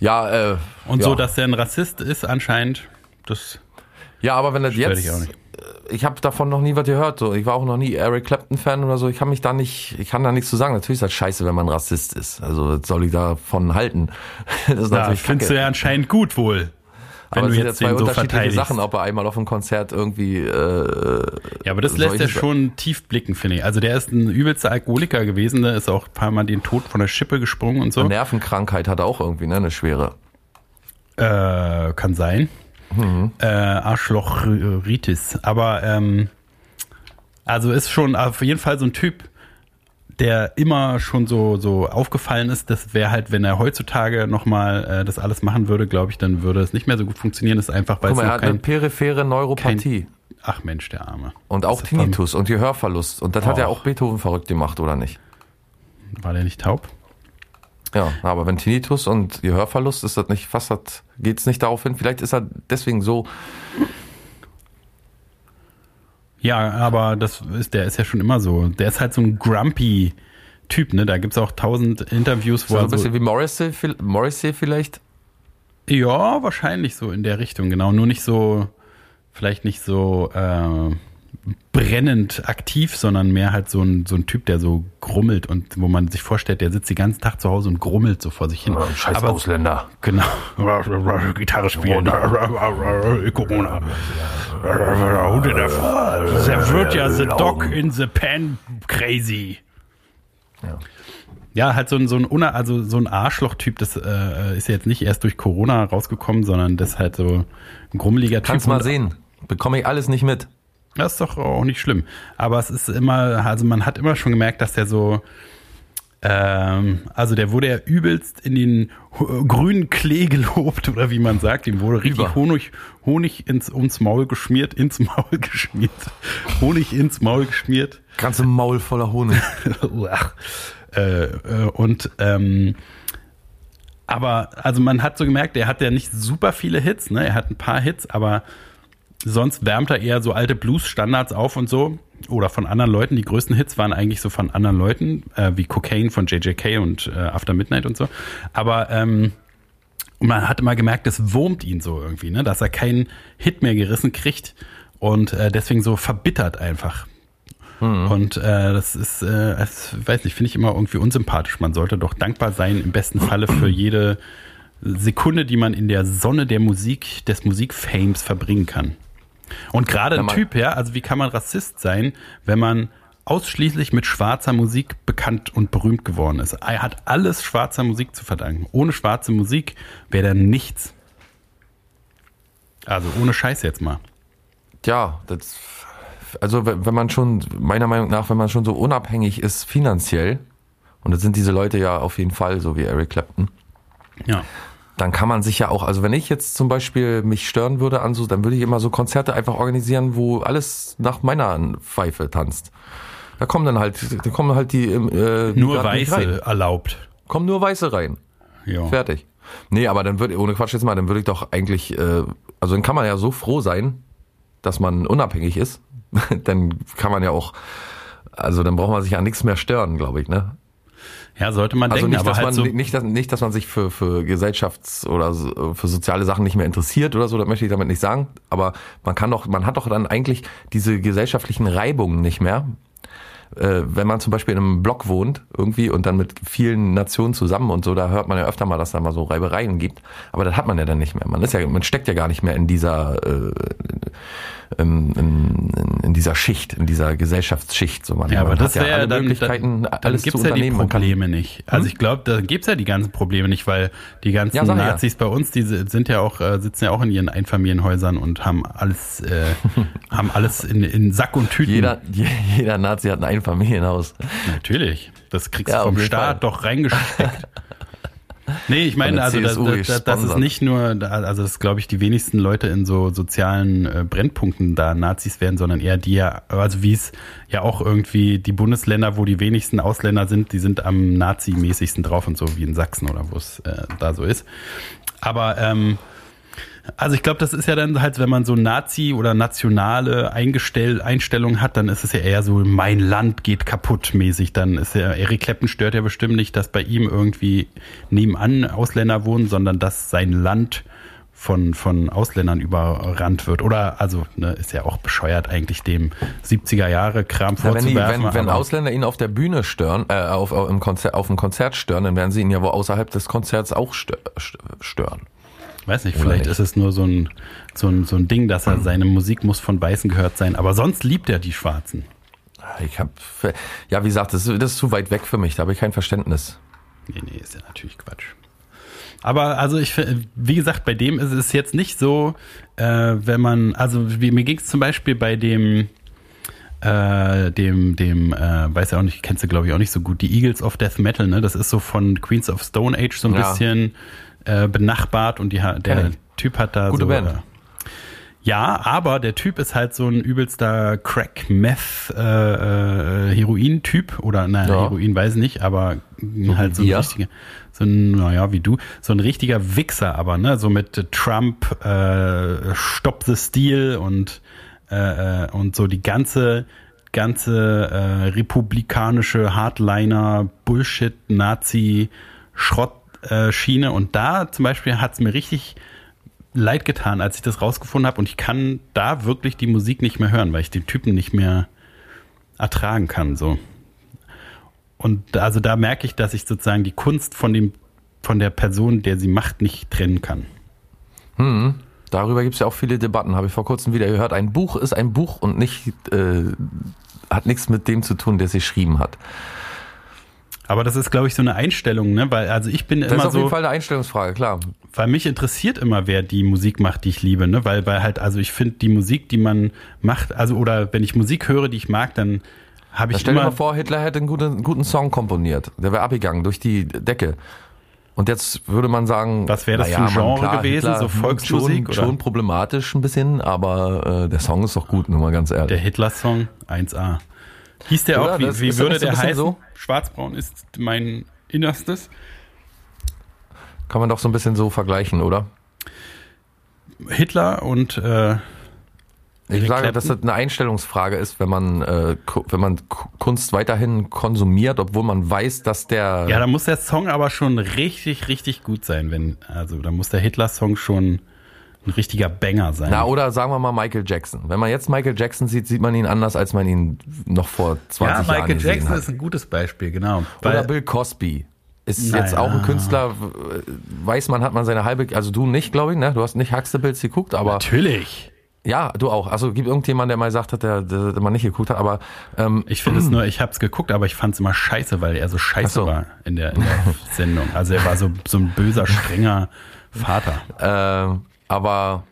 [SPEAKER 1] Ja, äh.
[SPEAKER 2] Und
[SPEAKER 1] ja.
[SPEAKER 2] so, dass er ein Rassist ist anscheinend, das
[SPEAKER 1] Ja, aber wenn das jetzt.
[SPEAKER 2] dich auch nicht.
[SPEAKER 1] Ich habe davon noch nie was gehört. So. Ich war auch noch nie Eric Clapton-Fan oder so. Ich kann mich da nicht, ich kann da nichts zu sagen. Natürlich ist das scheiße, wenn man Rassist ist. Also was soll ich davon halten? Das ist
[SPEAKER 2] Da
[SPEAKER 1] natürlich
[SPEAKER 2] findest du ja anscheinend gut wohl. Wenn
[SPEAKER 1] aber
[SPEAKER 2] du
[SPEAKER 1] es sind ja zwei
[SPEAKER 2] so
[SPEAKER 1] unterschiedliche
[SPEAKER 2] verteidigst.
[SPEAKER 1] Sachen, ob er einmal auf einem Konzert irgendwie. Äh,
[SPEAKER 2] Ja, aber das lässt er schon tief blicken, finde ich. Also der ist ein übelster Alkoholiker gewesen, der ist auch ein paar Mal den Tod von der Schippe gesprungen und so.
[SPEAKER 1] Nervenkrankheit hat er auch irgendwie, ne? Eine schwere.
[SPEAKER 2] Äh, kann sein.
[SPEAKER 1] Mhm.
[SPEAKER 2] Äh, Arschlochritis. Aber ähm, also ist schon auf jeden Fall so ein Typ, der immer schon so, so aufgefallen ist. Das wäre halt, wenn er heutzutage nochmal äh, das alles machen würde, glaube ich, dann würde es nicht mehr so gut funktionieren. Das ist einfach, weil
[SPEAKER 1] Guck mal,
[SPEAKER 2] es
[SPEAKER 1] er hat eine
[SPEAKER 2] kein,
[SPEAKER 1] periphere Neuropathie.
[SPEAKER 2] Ach Mensch, der Arme.
[SPEAKER 1] und auch Tinnitus und Gehörverlust. Und das hat ja auch Beethoven verrückt gemacht, oder nicht?
[SPEAKER 2] War der nicht taub?
[SPEAKER 1] Ja, aber wenn Tinnitus und Gehörverlust ist das nicht fast, das geht's nicht darauf hin. Vielleicht ist er deswegen so.
[SPEAKER 2] Ja, aber das ist, der ist ja schon immer so. Der ist halt so ein grumpy Typ, ne? Da gibt's auch tausend Interviews,
[SPEAKER 1] So
[SPEAKER 2] wo
[SPEAKER 1] ein
[SPEAKER 2] er so,
[SPEAKER 1] bisschen wie Morrissey, Morrissey vielleicht.
[SPEAKER 2] Ja, wahrscheinlich so in der Richtung, genau. Nur nicht so, vielleicht nicht so äh, brennend aktiv, sondern mehr halt so ein, so ein Typ, der so grummelt und wo man sich vorstellt, der sitzt den ganzen Tag zu Hause und grummelt so vor sich hin.
[SPEAKER 1] Scheiß
[SPEAKER 2] Aber-
[SPEAKER 1] Ausländer.
[SPEAKER 2] Genau. Gitarre spielen. Corona. Der wird ja the dog in the pen crazy. Ja, halt so ein, so ein, Una, also so ein Arschloch-Typ, das äh, ist ja jetzt nicht erst durch Corona rausgekommen, sondern das ist halt so ein grummeliger Typ.
[SPEAKER 1] Kannst mal sehen. Bekomme ich alles nicht mit.
[SPEAKER 2] Das ist doch auch nicht schlimm. Aber es ist immer, also man hat immer schon gemerkt, dass der so, ähm, also der wurde ja übelst in den grünen Klee gelobt, oder wie man sagt. Ihm wurde richtig
[SPEAKER 1] Über.
[SPEAKER 2] Honig, Honig ins, ums Maul geschmiert, ins Maul geschmiert. Honig ins Maul geschmiert.
[SPEAKER 1] Ganze Maul voller Honig.
[SPEAKER 2] Äh, äh, und ähm, aber also man hat so gemerkt, er hat ja nicht super viele Hits, ne? Er hat ein paar Hits, aber sonst wärmt er eher so alte Blues-Standards auf und so. Oder von anderen Leuten. Die größten Hits waren eigentlich so von anderen Leuten, äh, wie Cocaine von JJK und äh, After Midnight und so. Aber ähm, man hat immer gemerkt, das wurmt ihn so irgendwie, ne? dass er keinen Hit mehr gerissen kriegt und äh, deswegen so verbittert einfach. Und äh, das ist, äh, das, weiß nicht, finde ich immer irgendwie unsympathisch. Man sollte doch dankbar sein, im besten Falle für jede Sekunde, die man in der Sonne der Musik, des Musikfames verbringen kann. Und gerade ein Typ, ja, also wie kann man Rassist sein, wenn man ausschließlich mit schwarzer Musik bekannt und berühmt geworden ist? Er hat alles schwarzer Musik zu verdanken. Ohne schwarze Musik wäre er nichts. Also ohne Scheiß jetzt mal.
[SPEAKER 1] Ja, das, also wenn wenn man schon, meiner Meinung nach, wenn man schon so unabhängig ist finanziell, und das sind diese Leute ja auf jeden Fall, so wie Eric Clapton,
[SPEAKER 2] Ja.
[SPEAKER 1] Dann kann man sich ja auch, also wenn ich jetzt zum Beispiel mich stören würde an so, dann würde ich immer so Konzerte einfach organisieren, wo alles nach meiner Pfeife tanzt. Da kommen dann halt, da kommen halt die, äh, die
[SPEAKER 2] Nur. Weiße erlaubt.
[SPEAKER 1] Kommen nur Weiße rein.
[SPEAKER 2] Ja.
[SPEAKER 1] Fertig. Nee, aber dann würde, ohne Quatsch jetzt mal, dann würde ich doch eigentlich, äh, also dann kann man ja so froh sein, dass man unabhängig ist. dann kann man ja auch, also dann braucht man sich ja nichts mehr stören, glaube ich, ne?
[SPEAKER 2] Ja, sollte man
[SPEAKER 1] Also
[SPEAKER 2] denken,
[SPEAKER 1] nicht, dass
[SPEAKER 2] halt
[SPEAKER 1] man
[SPEAKER 2] so.
[SPEAKER 1] nicht, dass, nicht, dass man sich für, für Gesellschafts- oder für soziale Sachen nicht mehr interessiert oder so, das möchte ich damit nicht sagen. Aber man kann doch, man hat doch dann eigentlich diese gesellschaftlichen Reibungen nicht mehr, äh, wenn man zum Beispiel in einem Block wohnt, irgendwie und dann mit vielen Nationen zusammen und so, da hört man ja öfter mal, dass da mal so Reibereien gibt. Aber das hat man ja dann nicht mehr. Man ist ja, man steckt ja gar nicht mehr in dieser äh, in, in, in dieser Schicht, in dieser Gesellschaftsschicht. So man,
[SPEAKER 2] Ja, aber
[SPEAKER 1] man
[SPEAKER 2] das
[SPEAKER 1] hat
[SPEAKER 2] wäre
[SPEAKER 1] alle
[SPEAKER 2] dann,
[SPEAKER 1] Möglichkeiten,
[SPEAKER 2] dann,
[SPEAKER 1] alles
[SPEAKER 2] dann gibt's
[SPEAKER 1] zu
[SPEAKER 2] ja die
[SPEAKER 1] unternehmen. Man kann-
[SPEAKER 2] Probleme nicht. Also ich glaube, da gibt's ja die ganzen Probleme nicht, weil die ganzen
[SPEAKER 1] Ja, ich ja.
[SPEAKER 2] Nazis bei uns, die sind ja auch, äh, sitzen ja auch in ihren Einfamilienhäusern und haben alles, äh, haben alles in, in Sack und Tüten.
[SPEAKER 1] Jeder, je- jeder Nazi hat ein Einfamilienhaus.
[SPEAKER 2] Natürlich. Das kriegst
[SPEAKER 1] Ja,
[SPEAKER 2] du vom Staat
[SPEAKER 1] Fall.
[SPEAKER 2] doch reingesteckt. Nee, ich meine,
[SPEAKER 1] der
[SPEAKER 2] also das, das, das, ist nicht nur, also das glaube ich, die wenigsten Leute in so sozialen äh, Brennpunkten da Nazis werden, sondern eher die ja, also wie es ja auch irgendwie die Bundesländer, wo die wenigsten Ausländer sind, die sind am Nazi-mäßigsten drauf und so wie in Sachsen oder wo es äh, da so ist. Aber ähm, also ich glaube, das ist ja dann halt, wenn man so Nazi oder nationale Eingestell Einstellungen hat, dann ist es ja eher so, mein Land geht kaputt mäßig. Dann ist ja, Eric Clapton stört ja bestimmt nicht, dass bei ihm irgendwie nebenan Ausländer wohnen, sondern dass sein Land von, von Ausländern überrannt wird. Oder, also, ne, ist ja auch bescheuert eigentlich dem 70er Jahre Kram
[SPEAKER 1] Ja, wenn, die,
[SPEAKER 2] vorzuwerfen.
[SPEAKER 1] wenn, wenn Ausländer ihn auf der Bühne stören, äh, auf, auf, im Konzert, auf dem Konzert stören, dann werden sie ihn ja wohl außerhalb des Konzerts auch stö- stö- stören.
[SPEAKER 2] Weiß nicht, vielleicht
[SPEAKER 1] nicht?
[SPEAKER 2] ist es nur so ein, so ein, so ein Ding, dass er seine Musik muss von Weißen gehört sein. Aber sonst liebt er die Schwarzen.
[SPEAKER 1] Ich hab, ja, wie gesagt, das, ist- das ist zu weit weg für mich, da habe ich kein Verständnis.
[SPEAKER 2] Nee, nee, ist ja natürlich Quatsch. Aber also ich, wie gesagt, bei dem ist es jetzt nicht so, äh, wenn man, also wie, mir ging es zum Beispiel bei dem, äh, dem, dem, äh, weiß ja auch nicht, kennst du glaube ich auch nicht so gut, die Eagles of Death Metal, ne? Das ist so von Queens of Stone Age so ein
[SPEAKER 1] Ja.
[SPEAKER 2] bisschen äh, benachbart und die, der. Typ hat da
[SPEAKER 1] Gute
[SPEAKER 2] so.
[SPEAKER 1] Band.
[SPEAKER 2] Äh, ja, aber der Typ ist halt so ein übelster Crack-Meth äh, äh, Heroin-Typ oder nein,
[SPEAKER 1] Ja.
[SPEAKER 2] Heroin weiß ich nicht, aber halt so ein richtiger, so ein, naja, wie du, so ein richtiger Wichser aber, ne, so mit Trump, äh, Stop the Steal und äh, äh, und so die ganze ganze äh, republikanische Hardliner Bullshit Nazi Schrott Schiene und da zum Beispiel hat's mir richtig leid getan, als ich das rausgefunden habe und ich kann da wirklich die Musik nicht mehr hören, weil ich den Typen nicht mehr ertragen kann so. Und also da merke ich, dass ich sozusagen die Kunst von dem von der Person, der sie macht, nicht trennen kann.
[SPEAKER 1] Darüber gibt es ja auch viele Debatten, habe ich vor kurzem wieder gehört. Ein Buch ist ein Buch und nicht äh, hat nichts mit dem zu tun, der es geschrieben hat.
[SPEAKER 2] Aber das ist, glaube ich, so eine Einstellung, ne? Weil also ich bin
[SPEAKER 1] Das ist
[SPEAKER 2] immer
[SPEAKER 1] auf jeden
[SPEAKER 2] so,
[SPEAKER 1] Fall eine Einstellungsfrage, klar.
[SPEAKER 2] weil mich interessiert immer, wer die Musik macht, die ich liebe, ne? Weil, weil halt, also ich finde die Musik, die man macht, also oder wenn ich Musik höre, die ich mag, dann habe ich
[SPEAKER 1] stell dir mal vor, Hitler hätte einen guten, einen guten Song komponiert. Der wäre abgegangen durch die Decke. Und jetzt würde man sagen,
[SPEAKER 2] Was wäre das für ein Genre gewesen? So
[SPEAKER 1] hm,
[SPEAKER 2] Volksmusik,
[SPEAKER 1] Schon,
[SPEAKER 2] oder?
[SPEAKER 1] schon problematisch ein bisschen, aber äh, der Song ist doch gut, nur mal ganz ehrlich.
[SPEAKER 2] der Hitler-Song 1A. Hieß der
[SPEAKER 1] Oder?
[SPEAKER 2] auch, wie,
[SPEAKER 1] Das
[SPEAKER 2] wie würde der heißen?
[SPEAKER 1] so?
[SPEAKER 2] Schwarzbraun ist mein Innerstes.
[SPEAKER 1] Kann man doch so ein bisschen so vergleichen, oder?
[SPEAKER 2] Hitler und äh,
[SPEAKER 1] Ich sage, dass das eine Einstellungsfrage ist, wenn man, äh, wenn man Ku- Kunst weiterhin konsumiert, obwohl man weiß, dass der.
[SPEAKER 2] Ja, da muss der Song aber schon richtig, richtig gut sein, wenn, also da muss der Hitler-Song schon ein richtiger Banger sein.
[SPEAKER 1] na, oder sagen wir mal Michael Jackson. Wenn man jetzt Michael Jackson sieht, sieht man ihn anders, als man ihn noch vor 20
[SPEAKER 2] ja,
[SPEAKER 1] Jahren
[SPEAKER 2] Michael
[SPEAKER 1] gesehen
[SPEAKER 2] Jackson
[SPEAKER 1] hat.
[SPEAKER 2] ist ein gutes Beispiel, genau.
[SPEAKER 1] Oder Bill Cosby. Ist
[SPEAKER 2] Naja.
[SPEAKER 1] jetzt auch ein Künstler, weiß man, hat man seine halbe, also du nicht, glaube ich, ne? Du hast nicht Huxtables geguckt, aber
[SPEAKER 2] natürlich.
[SPEAKER 1] ja, du auch. Also gibt irgendjemand, der mal sagt hat, der, der, der man nicht geguckt hat, aber ähm,
[SPEAKER 2] Ich finde es nur, ich habe es geguckt, aber ich fand es immer scheiße, weil er so scheiße
[SPEAKER 1] so.
[SPEAKER 2] war in der, in der Sendung. Also er war so, so ein böser, strenger Vater.
[SPEAKER 1] Ähm, aber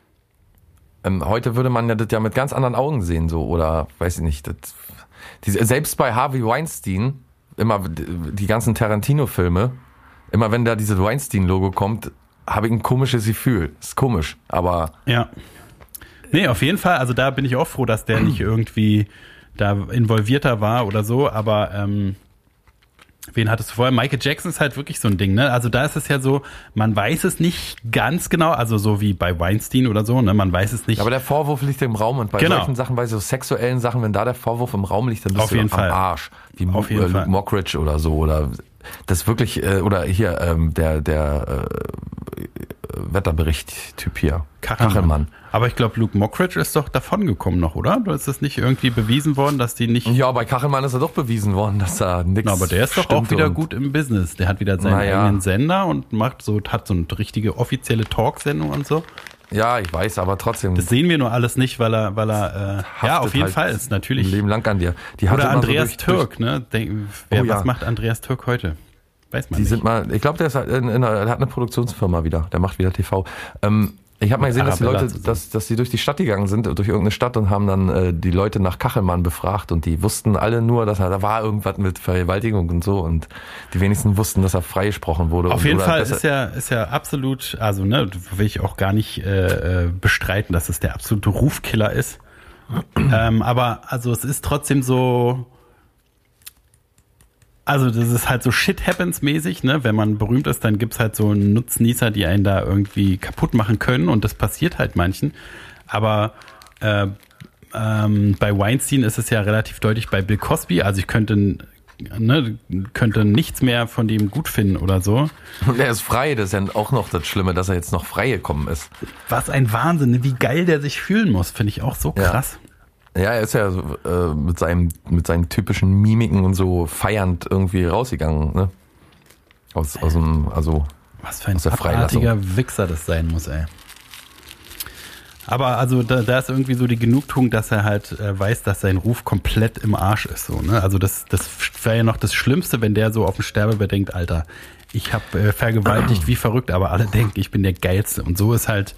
[SPEAKER 1] ähm, heute würde man ja das ja mit ganz anderen Augen sehen, so, oder weiß ich nicht. Das, die, selbst bei Harvey Weinstein, immer die ganzen Tarantino-Filme, immer wenn da dieses Weinstein-Logo kommt, habe ich ein komisches Gefühl. Ist komisch, aber
[SPEAKER 2] Ja. Nee, auf jeden Fall. Also da bin ich auch froh, dass der nicht irgendwie da involvierter war oder so, aber ähm, wen hattest du vorher? Michael Jackson ist halt wirklich so ein Ding, ne? Also da ist es ja so, man weiß es nicht ganz genau, also so wie bei Weinstein oder so, ne? Man weiß es nicht.
[SPEAKER 1] Aber der Vorwurf liegt im Raum und bei
[SPEAKER 2] Genau.
[SPEAKER 1] solchen Sachen, bei so sexuellen Sachen, wenn da der Vorwurf im Raum liegt, dann bist
[SPEAKER 2] Auf
[SPEAKER 1] du
[SPEAKER 2] jeden
[SPEAKER 1] am
[SPEAKER 2] Fall.
[SPEAKER 1] Arsch. Wie
[SPEAKER 2] Auf jeden
[SPEAKER 1] äh,
[SPEAKER 2] Fall.
[SPEAKER 1] Mockridge oder so oder das wirklich äh, oder hier ähm, der der äh, Wetterbericht-Typ hier.
[SPEAKER 2] Kachelmann. Aber ich glaube, Luke Mockridge ist doch davongekommen noch, oder? Oder ist das nicht irgendwie bewiesen worden, dass die nicht.
[SPEAKER 1] Ja, bei Kachelmann ist er doch bewiesen worden, dass da nichts.
[SPEAKER 2] Aber der ist doch auch wieder gut im Business. Der hat wieder seinen
[SPEAKER 1] Naja.
[SPEAKER 2] eigenen Sender und macht so, hat so eine richtige offizielle Talksendung und so.
[SPEAKER 1] Ja, ich weiß, aber trotzdem.
[SPEAKER 2] Das sehen wir nur alles nicht, weil er, weil er, äh, ja, auf jeden
[SPEAKER 1] halt
[SPEAKER 2] Fall ist natürlich.
[SPEAKER 1] Leben lang an dir. Die
[SPEAKER 2] Oder
[SPEAKER 1] immer so
[SPEAKER 2] Andreas
[SPEAKER 1] durch- durch-
[SPEAKER 2] Türk, ne? Denk, wer,
[SPEAKER 1] Oh ja.
[SPEAKER 2] Was macht Andreas Türk heute? Weiß man
[SPEAKER 1] Die
[SPEAKER 2] nicht.
[SPEAKER 1] sind mal, ich glaube, der ist halt in, in, der hat eine Produktionsfirma wieder. Der macht wieder TV. Ähm, ich habe mal gesehen, dass die Leute, dass, dass die durch die Stadt gegangen sind, durch irgendeine Stadt und haben dann äh, die Leute nach Kachelmann befragt und die wussten alle nur, dass er da war irgendwas mit Vergewaltigung und so und die wenigsten wussten, dass er freigesprochen wurde.
[SPEAKER 2] Auf jeden Fall ist ja, ist ja absolut, also ne, will ich auch gar nicht äh, äh, bestreiten, dass es der absolute Rufkiller ist. ähm, aber also es ist trotzdem so, also das ist halt so Shit happens mäßig, ne? Wenn man berühmt ist, dann gibt's halt so Nutznießer, die einen da irgendwie kaputt machen können und das passiert halt manchen. Aber äh, ähm, bei Weinstein ist es ja relativ deutlich bei Bill Cosby. Also ich könnte, ne, könnte nichts mehr von dem gut finden oder so.
[SPEAKER 1] Und er ist frei, das ist ja auch noch das Schlimme, dass er jetzt noch frei gekommen ist.
[SPEAKER 2] Was ein Wahnsinn, ne? wie geil der sich fühlen muss, finde ich auch so krass.
[SPEAKER 1] Ja, er ist ja äh, mit seinem mit seinen typischen Mimiken und so feiernd irgendwie rausgegangen, ne? Aus, aus dem, also
[SPEAKER 2] Was für ein abartiger Wichser das sein muss, ey. Aber also da, da ist irgendwie so die Genugtuung, dass er halt äh, weiß, dass sein Ruf komplett im Arsch ist. So, ne? Also das, das wäre ja noch das Schlimmste, wenn der so auf dem Sterbebett denkt, Alter, ich habe äh, vergewaltigt wie verrückt, aber alle denken, ich bin der Geilste. Und so ist halt,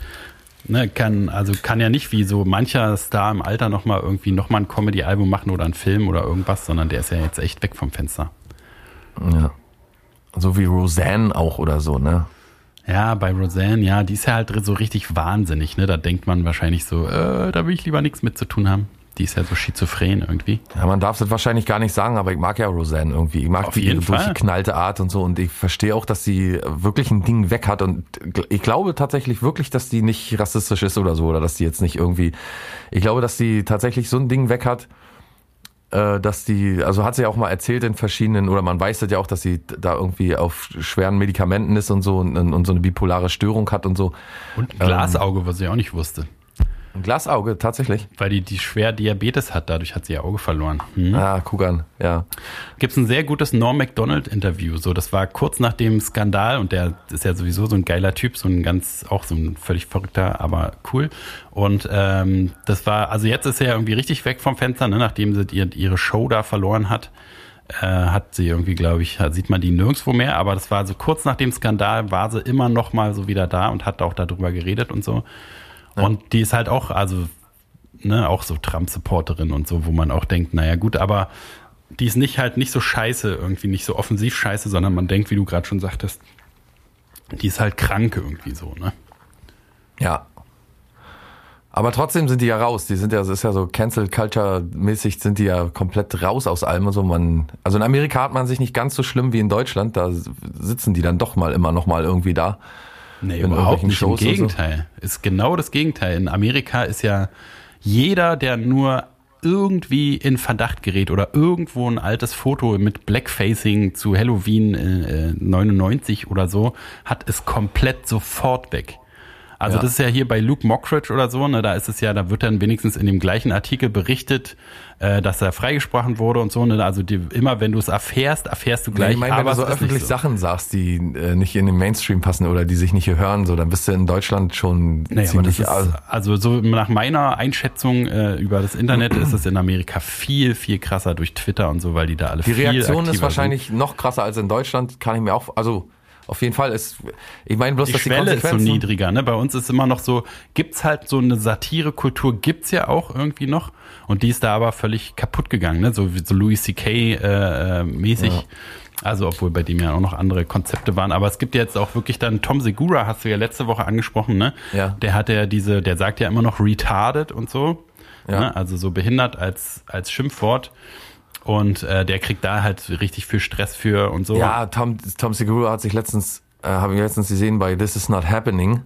[SPEAKER 2] ne, kann, also kann ja nicht wie so mancher Star im Alter nochmal irgendwie nochmal ein Comedy-Album machen oder einen Film oder irgendwas, sondern der ist ja jetzt echt weg vom Fenster.
[SPEAKER 1] ja. So wie Roseanne auch oder so, ne?
[SPEAKER 2] Ja, bei Roseanne, ja, die ist ja halt so richtig wahnsinnig, ne? Da denkt man wahrscheinlich so, äh, da will ich lieber nichts mit zu tun haben. Die ist ja so schizophren irgendwie.
[SPEAKER 1] Ja, man darf das wahrscheinlich gar nicht sagen, aber ich mag ja Roseanne irgendwie. Ich mag
[SPEAKER 2] Auf
[SPEAKER 1] die
[SPEAKER 2] jeden Fall.
[SPEAKER 1] durchgeknallte Art und so und ich verstehe auch, dass sie wirklich ein Ding weg hat und ich glaube tatsächlich wirklich, dass die nicht rassistisch ist oder so oder dass die jetzt nicht irgendwie, ich glaube, dass die tatsächlich so ein Ding weg hat, äh, dass die, also hat sie ja auch mal erzählt in verschiedenen, oder man weiß das ja auch, dass sie da irgendwie auf schweren Medikamenten ist und so und, und so eine bipolare Störung hat und so.
[SPEAKER 2] Und ein Glasauge, was ich auch nicht wusste.
[SPEAKER 1] Ein Glasauge, tatsächlich.
[SPEAKER 2] Weil die, die schwer Diabetes hat, dadurch hat sie ihr Auge verloren. Hm?
[SPEAKER 1] Ah, guck an, ja.
[SPEAKER 2] Gibt's ein sehr gutes Norm Macdonald Interview. So, das war kurz nach dem Skandal und der ist ja sowieso so ein geiler Typ, so ein ganz, auch so ein völlig verrückter, aber cool. Und ähm, das war, also jetzt ist er ja irgendwie richtig weg vom Fenster, ne, nachdem sie ihr, ihre Show da verloren hat. Äh, hat sie irgendwie, glaube ich, sieht man die nirgendwo mehr, aber das war so kurz nach dem Skandal, war sie immer noch mal so wieder da und hat auch darüber geredet und so. Und die ist halt auch, also, ne, auch so Trump-Supporterin und so, wo man auch denkt, naja, gut, aber die ist nicht halt nicht so scheiße, irgendwie nicht so offensiv scheiße, sondern man denkt, wie du gerade schon sagtest, die ist halt krank irgendwie so, ne?
[SPEAKER 1] Ja. Aber trotzdem sind die ja raus. Die sind ja, es ist ja so Cancel Culture mäßig sind die ja komplett raus aus allem und so. Man, also in Amerika hat man sich nicht ganz so schlimm wie in Deutschland. Da sitzen die dann doch mal immer noch mal irgendwie da.
[SPEAKER 2] Nee, überhaupt nicht. Im
[SPEAKER 1] Shows so.
[SPEAKER 2] Gegenteil. Ist genau das Gegenteil. In Amerika ist ja jeder, der nur irgendwie in Verdacht gerät oder irgendwo ein altes Foto mit Blackfacing zu Halloween äh, 99 oder so, hat es komplett sofort weg. Also
[SPEAKER 1] Ja.
[SPEAKER 2] das ist ja hier bei Luke Mockridge oder so, ne, da ist es ja, da wird dann wenigstens in dem gleichen Artikel berichtet, äh, dass er freigesprochen wurde und so. Ne? Also die, immer wenn du es erfährst, erfährst du gleich,
[SPEAKER 1] ich meine, wenn
[SPEAKER 2] aber
[SPEAKER 1] du so öffentlich
[SPEAKER 2] so.
[SPEAKER 1] Sachen sagst, die äh, nicht in den Mainstream passen oder die sich nicht hier hören, so, dann bist du in Deutschland schon
[SPEAKER 2] Nee, aber das
[SPEAKER 1] ziemlich.
[SPEAKER 2] ist,
[SPEAKER 1] also,
[SPEAKER 2] also so nach meiner Einschätzung äh, über das Internet ist es in Amerika viel, viel krasser durch Twitter und so, weil die da alle
[SPEAKER 1] die
[SPEAKER 2] viel
[SPEAKER 1] Reaktion ist wahrscheinlich noch krasser als in Deutschland, kann ich mir auch, also auf jeden Fall ist, ich meine bloß.
[SPEAKER 2] Die
[SPEAKER 1] dass die
[SPEAKER 2] Schwelle ist so niedriger. Ne? Bei uns ist immer noch so, gibt's halt so eine Satirekultur, gibt's ja auch irgendwie noch. Und die ist da aber völlig kaputt gegangen, ne? so wie so Louis C.K. Äh, äh, mäßig. Also, obwohl bei dem ja auch noch andere Konzepte waren. Aber es gibt ja jetzt auch wirklich dann Tom Segura, hast du ja letzte Woche angesprochen, ne?
[SPEAKER 1] Ja.
[SPEAKER 2] Der hat ja diese, der sagt ja immer noch retarded und so.
[SPEAKER 1] Ja.
[SPEAKER 2] Ne? Also so behindert als, als Schimpfwort. Und äh, der kriegt da halt richtig viel Stress für und so.
[SPEAKER 1] Ja, Tom, Tom Segura hat sich letztens, äh, habe ich letztens gesehen bei This Is Not Happening,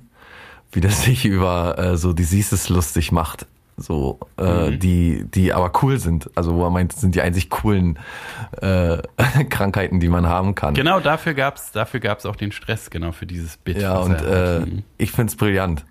[SPEAKER 1] wie der sich über äh, so Diseases lustig macht. so, äh,
[SPEAKER 2] Mhm.
[SPEAKER 1] die, die aber cool sind. Also wo er meint, das sind die einzig coolen äh, Krankheiten, die man haben kann.
[SPEAKER 2] Genau, dafür gab's, dafür gab's auch den Stress, genau, für dieses Bit.
[SPEAKER 1] Ja, und äh.
[SPEAKER 2] Mhm.
[SPEAKER 1] ich find's brillant.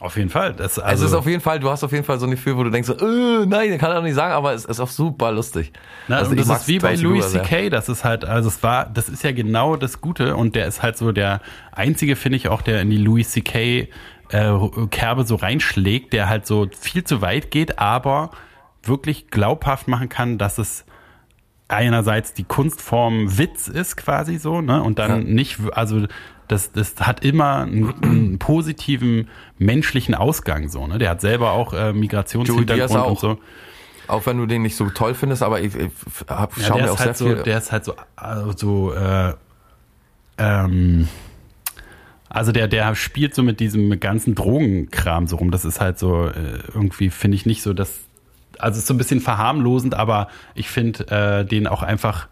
[SPEAKER 2] Auf jeden Fall. Das,
[SPEAKER 1] Also,
[SPEAKER 2] also,
[SPEAKER 1] es ist auf jeden Fall, du hast auf jeden Fall so ein Gefühl, wo du denkst, so, äh, nein, kann er doch nicht sagen, aber es ist auch super lustig.
[SPEAKER 2] Na,
[SPEAKER 1] Also
[SPEAKER 2] das ist wie bei Louis. C.K., das ist halt, also es war, das ist ja genau das Gute und der ist halt so der einzige, finde ich, auch der in die Louis C.K. Äh, Kerbe so reinschlägt, der halt so viel zu weit geht, aber wirklich glaubhaft machen kann, dass es einerseits die Kunstform Witz ist quasi so, ne, und dann
[SPEAKER 1] Ja.
[SPEAKER 2] nicht, also das, das hat immer einen, einen positiven menschlichen Ausgang so, ne, der hat selber auch äh, Migrationshintergrund
[SPEAKER 1] Diaz
[SPEAKER 2] und
[SPEAKER 1] auch.
[SPEAKER 2] so.
[SPEAKER 1] Auch wenn du den nicht so toll findest, aber ich, ich hab,
[SPEAKER 2] Ja,
[SPEAKER 1] schau mir auch sehr
[SPEAKER 2] halt so,
[SPEAKER 1] viel.
[SPEAKER 2] der ist halt so, also so äh, ähm, also der, der spielt so mit diesem ganzen Drogenkram so rum. Das ist halt so äh, irgendwie finde ich nicht so, dass also es ist so ein bisschen verharmlosend, aber ich finde äh, den auch einfach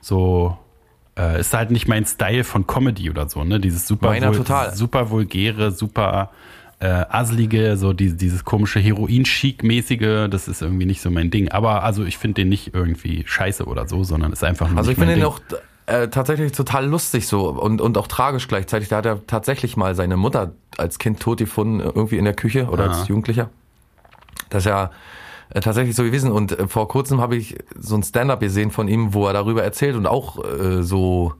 [SPEAKER 2] so äh, ist halt nicht mein Style von Comedy oder so, ne? Dieses super
[SPEAKER 1] total.
[SPEAKER 2] super vulgäre, super äh, asselige, so die, dieses komische Heroin-Chic-mäßige, das ist irgendwie nicht so mein Ding. Aber also ich finde den nicht irgendwie scheiße oder so, sondern ist einfach nur
[SPEAKER 1] Also ich finde
[SPEAKER 2] Ding.
[SPEAKER 1] auch äh, tatsächlich total lustig so und, und auch tragisch gleichzeitig. Da hat er tatsächlich mal seine Mutter als Kind tot gefunden, irgendwie in der Küche oder
[SPEAKER 2] Ah.
[SPEAKER 1] als Jugendlicher. Das ist ja äh, tatsächlich so gewesen. Und äh, vor kurzem habe ich so ein Stand-up gesehen von ihm, wo er darüber erzählt und auch äh, so.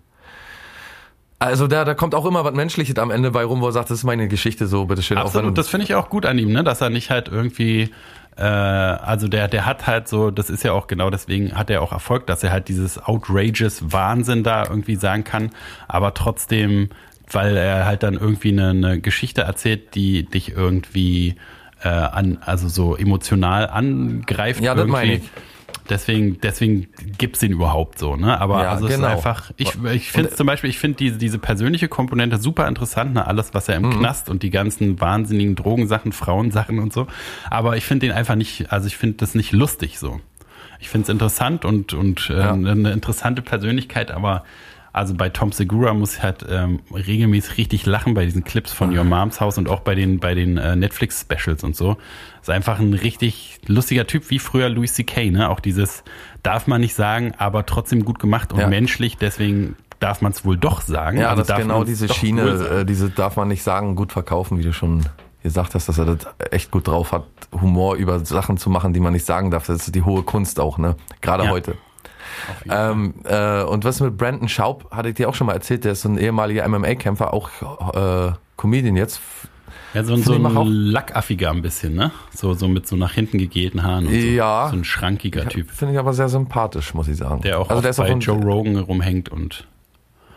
[SPEAKER 1] Also da, da kommt auch immer was Menschliches am Ende bei rum, wo er sagt, das ist meine Geschichte so, bitteschön. auch wenn-
[SPEAKER 2] Absolut, das finde ich auch gut an ihm, ne? dass er nicht halt irgendwie, äh, also der, der hat halt so, das ist ja auch genau deswegen hat er auch Erfolg, dass er halt dieses outrageous Wahnsinn da irgendwie sagen kann, aber trotzdem, weil er halt dann irgendwie eine, eine Geschichte erzählt, die dich irgendwie äh, an, also so emotional angreift.
[SPEAKER 1] Ja, das
[SPEAKER 2] irgendwie.
[SPEAKER 1] meine ich.
[SPEAKER 2] Deswegen, deswegen gibt's den überhaupt so, ne? Aber
[SPEAKER 1] Ja,
[SPEAKER 2] also es
[SPEAKER 1] genau.
[SPEAKER 2] ist einfach, ich, ich finde zum Beispiel, ich finde diese, diese persönliche Komponente super interessant, ne? Alles, was er
[SPEAKER 1] Mhm.
[SPEAKER 2] im Knast und die ganzen wahnsinnigen Drogensachen, Frauensachen und so. Aber ich finde den einfach nicht, also ich finde das nicht lustig so. Ich finde es interessant und, und äh,
[SPEAKER 1] Ja.
[SPEAKER 2] eine interessante Persönlichkeit, aber also bei Tom Segura muss ich halt ähm, regelmäßig richtig lachen bei diesen Clips von Your Moms House und auch bei den bei den äh, Netflix Specials und so. Ist einfach ein richtig lustiger Typ wie früher Louis C.K. Ne, auch dieses darf man nicht sagen, aber trotzdem gut gemacht und
[SPEAKER 1] Ja.
[SPEAKER 2] menschlich. Deswegen darf man es wohl doch sagen.
[SPEAKER 1] Ja,
[SPEAKER 2] Also
[SPEAKER 1] das genau diese Schiene,
[SPEAKER 2] sagen.
[SPEAKER 1] äh, diese darf man nicht sagen, gut verkaufen, wie du schon gesagt hast, dass er das echt gut drauf hat, Humor über Sachen zu machen, die man nicht sagen darf. Das ist die hohe Kunst auch, ne? Gerade
[SPEAKER 2] Ja.
[SPEAKER 1] heute. Ähm, äh, und was mit Brandon Schaub, hatte ich dir auch schon mal erzählt, der ist so ein ehemaliger MMA-Kämpfer, auch äh, Comedian jetzt.
[SPEAKER 2] Ja, so, so ein Lackaffiger ein bisschen, ne? So, so mit so nach hinten gegelten Haaren und so.
[SPEAKER 1] Ja.
[SPEAKER 2] So ein schrankiger Typ.
[SPEAKER 1] Finde ich aber sehr sympathisch, muss ich sagen.
[SPEAKER 2] Der auch,
[SPEAKER 1] also der ist
[SPEAKER 2] bei
[SPEAKER 1] auch
[SPEAKER 2] Joe Rogan rumhängt und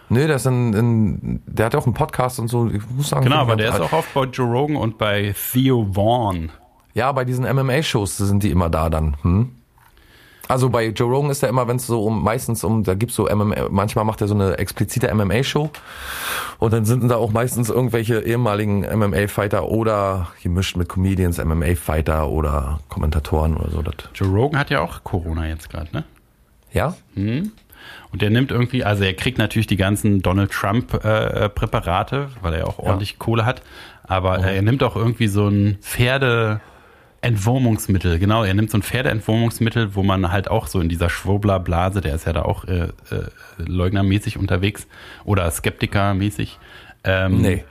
[SPEAKER 1] Nee, der ist ein, ein, der hat auch einen Podcast und so. Ich muss sagen,
[SPEAKER 2] genau, aber der ist auch oft bei Joe Rogan und bei Theo Vaughn.
[SPEAKER 1] Ja, bei diesen MMA-Shows sind die immer da dann. Hm? Also bei Joe Rogan ist er immer, wenn es so um, meistens um, da gibt's so MMA, manchmal macht er so eine explizite MMA-Show und dann sind da auch meistens irgendwelche ehemaligen MMA-Fighter oder gemischt mit Comedians, MMA-Fighter oder Kommentatoren oder so. Das.
[SPEAKER 2] Joe Rogan hat ja auch Corona jetzt gerade, ne?
[SPEAKER 1] Ja?
[SPEAKER 2] Und der nimmt irgendwie, also er kriegt natürlich die ganzen Donald Trump äh, Präparate, weil er ja auch ordentlich Kohle hat, aber er nimmt auch irgendwie so ein Pferde Entwurmungsmittel, genau, er nimmt so ein Pferdeentwurmungsmittel, wo man halt auch so in dieser Schwurbler-Blase, der ist ja da auch äh, äh, leugnermäßig unterwegs oder skeptikermäßig. Ähm,
[SPEAKER 1] Nee,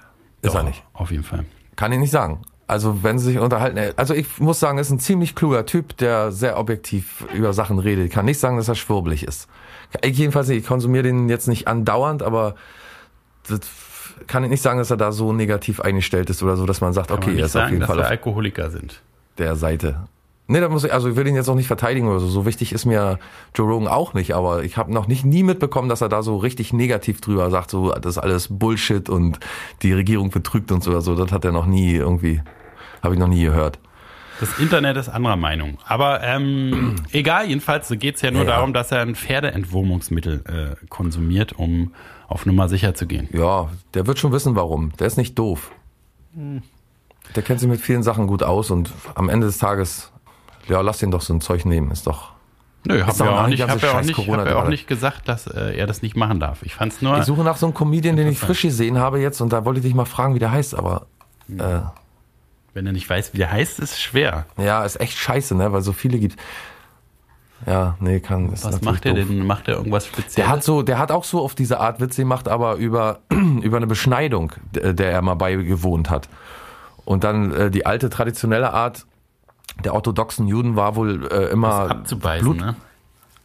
[SPEAKER 1] ist
[SPEAKER 2] doch,
[SPEAKER 1] er nicht.
[SPEAKER 2] Auf jeden Fall.
[SPEAKER 1] Kann ich nicht sagen. Also wenn sie sich unterhalten, also ich muss sagen, ist ein ziemlich kluger Typ, der sehr objektiv über Sachen redet. Ich kann nicht sagen, dass er schwurbelig ist. Ich jedenfalls nicht, ich konsumiere den jetzt nicht andauernd, aber das kann ich nicht sagen, dass er da so negativ eingestellt ist oder so, dass man sagt,
[SPEAKER 2] Kann
[SPEAKER 1] okay,
[SPEAKER 2] man
[SPEAKER 1] er
[SPEAKER 2] nicht
[SPEAKER 1] ist auf
[SPEAKER 2] sagen,
[SPEAKER 1] jeden
[SPEAKER 2] dass
[SPEAKER 1] Fall
[SPEAKER 2] wir
[SPEAKER 1] auf
[SPEAKER 2] Alkoholiker sind.
[SPEAKER 1] Der Seite. Nee, da muss ich, also ich will ihn jetzt auch nicht verteidigen oder so. So wichtig ist mir Joe Rogan auch nicht, aber ich habe noch nicht nie mitbekommen, dass er da so richtig negativ drüber sagt, so das ist alles Bullshit und die Regierung betrügt uns oder so. Das hat er noch nie irgendwie, habe ich noch nie gehört.
[SPEAKER 2] Das Internet ist anderer Meinung. Aber ähm, egal, jedenfalls geht es ja nur
[SPEAKER 1] Ja.
[SPEAKER 2] darum, dass er ein Pferdeentwurmungsmittel äh, konsumiert, um auf Nummer sicher zu gehen.
[SPEAKER 1] Ja, der wird schon wissen, warum. Der ist nicht doof. Der kennt sich mit vielen Sachen gut aus und am Ende des Tages, ja, lass den doch so ein Zeug nehmen, ist doch.
[SPEAKER 2] Nö, hab ja auch nicht, hab ja auch nicht, hab ja auch nicht gesagt, dass äh, er das nicht machen darf. Ich fand's nur.
[SPEAKER 1] Ich suche nach so einem Comedian, den ich frisch gesehen habe jetzt und da wollte ich dich mal fragen, wie der heißt, aber äh,
[SPEAKER 2] Wenn er nicht weiß, wie der heißt, ist es schwer.
[SPEAKER 1] Ja, ist echt scheiße, ne? Weil so viele gibt. Ja, nee, kann.
[SPEAKER 2] Was macht er denn? Macht er irgendwas Spezielles?
[SPEAKER 1] Der hat so, der hat auch so auf diese Art Witze gemacht, aber über, über eine Beschneidung, der der er mal beigewohnt hat. Und dann äh, die alte traditionelle Art der orthodoxen Juden war wohl äh, immer
[SPEAKER 2] abzubeißen,
[SPEAKER 1] Blut,
[SPEAKER 2] ne?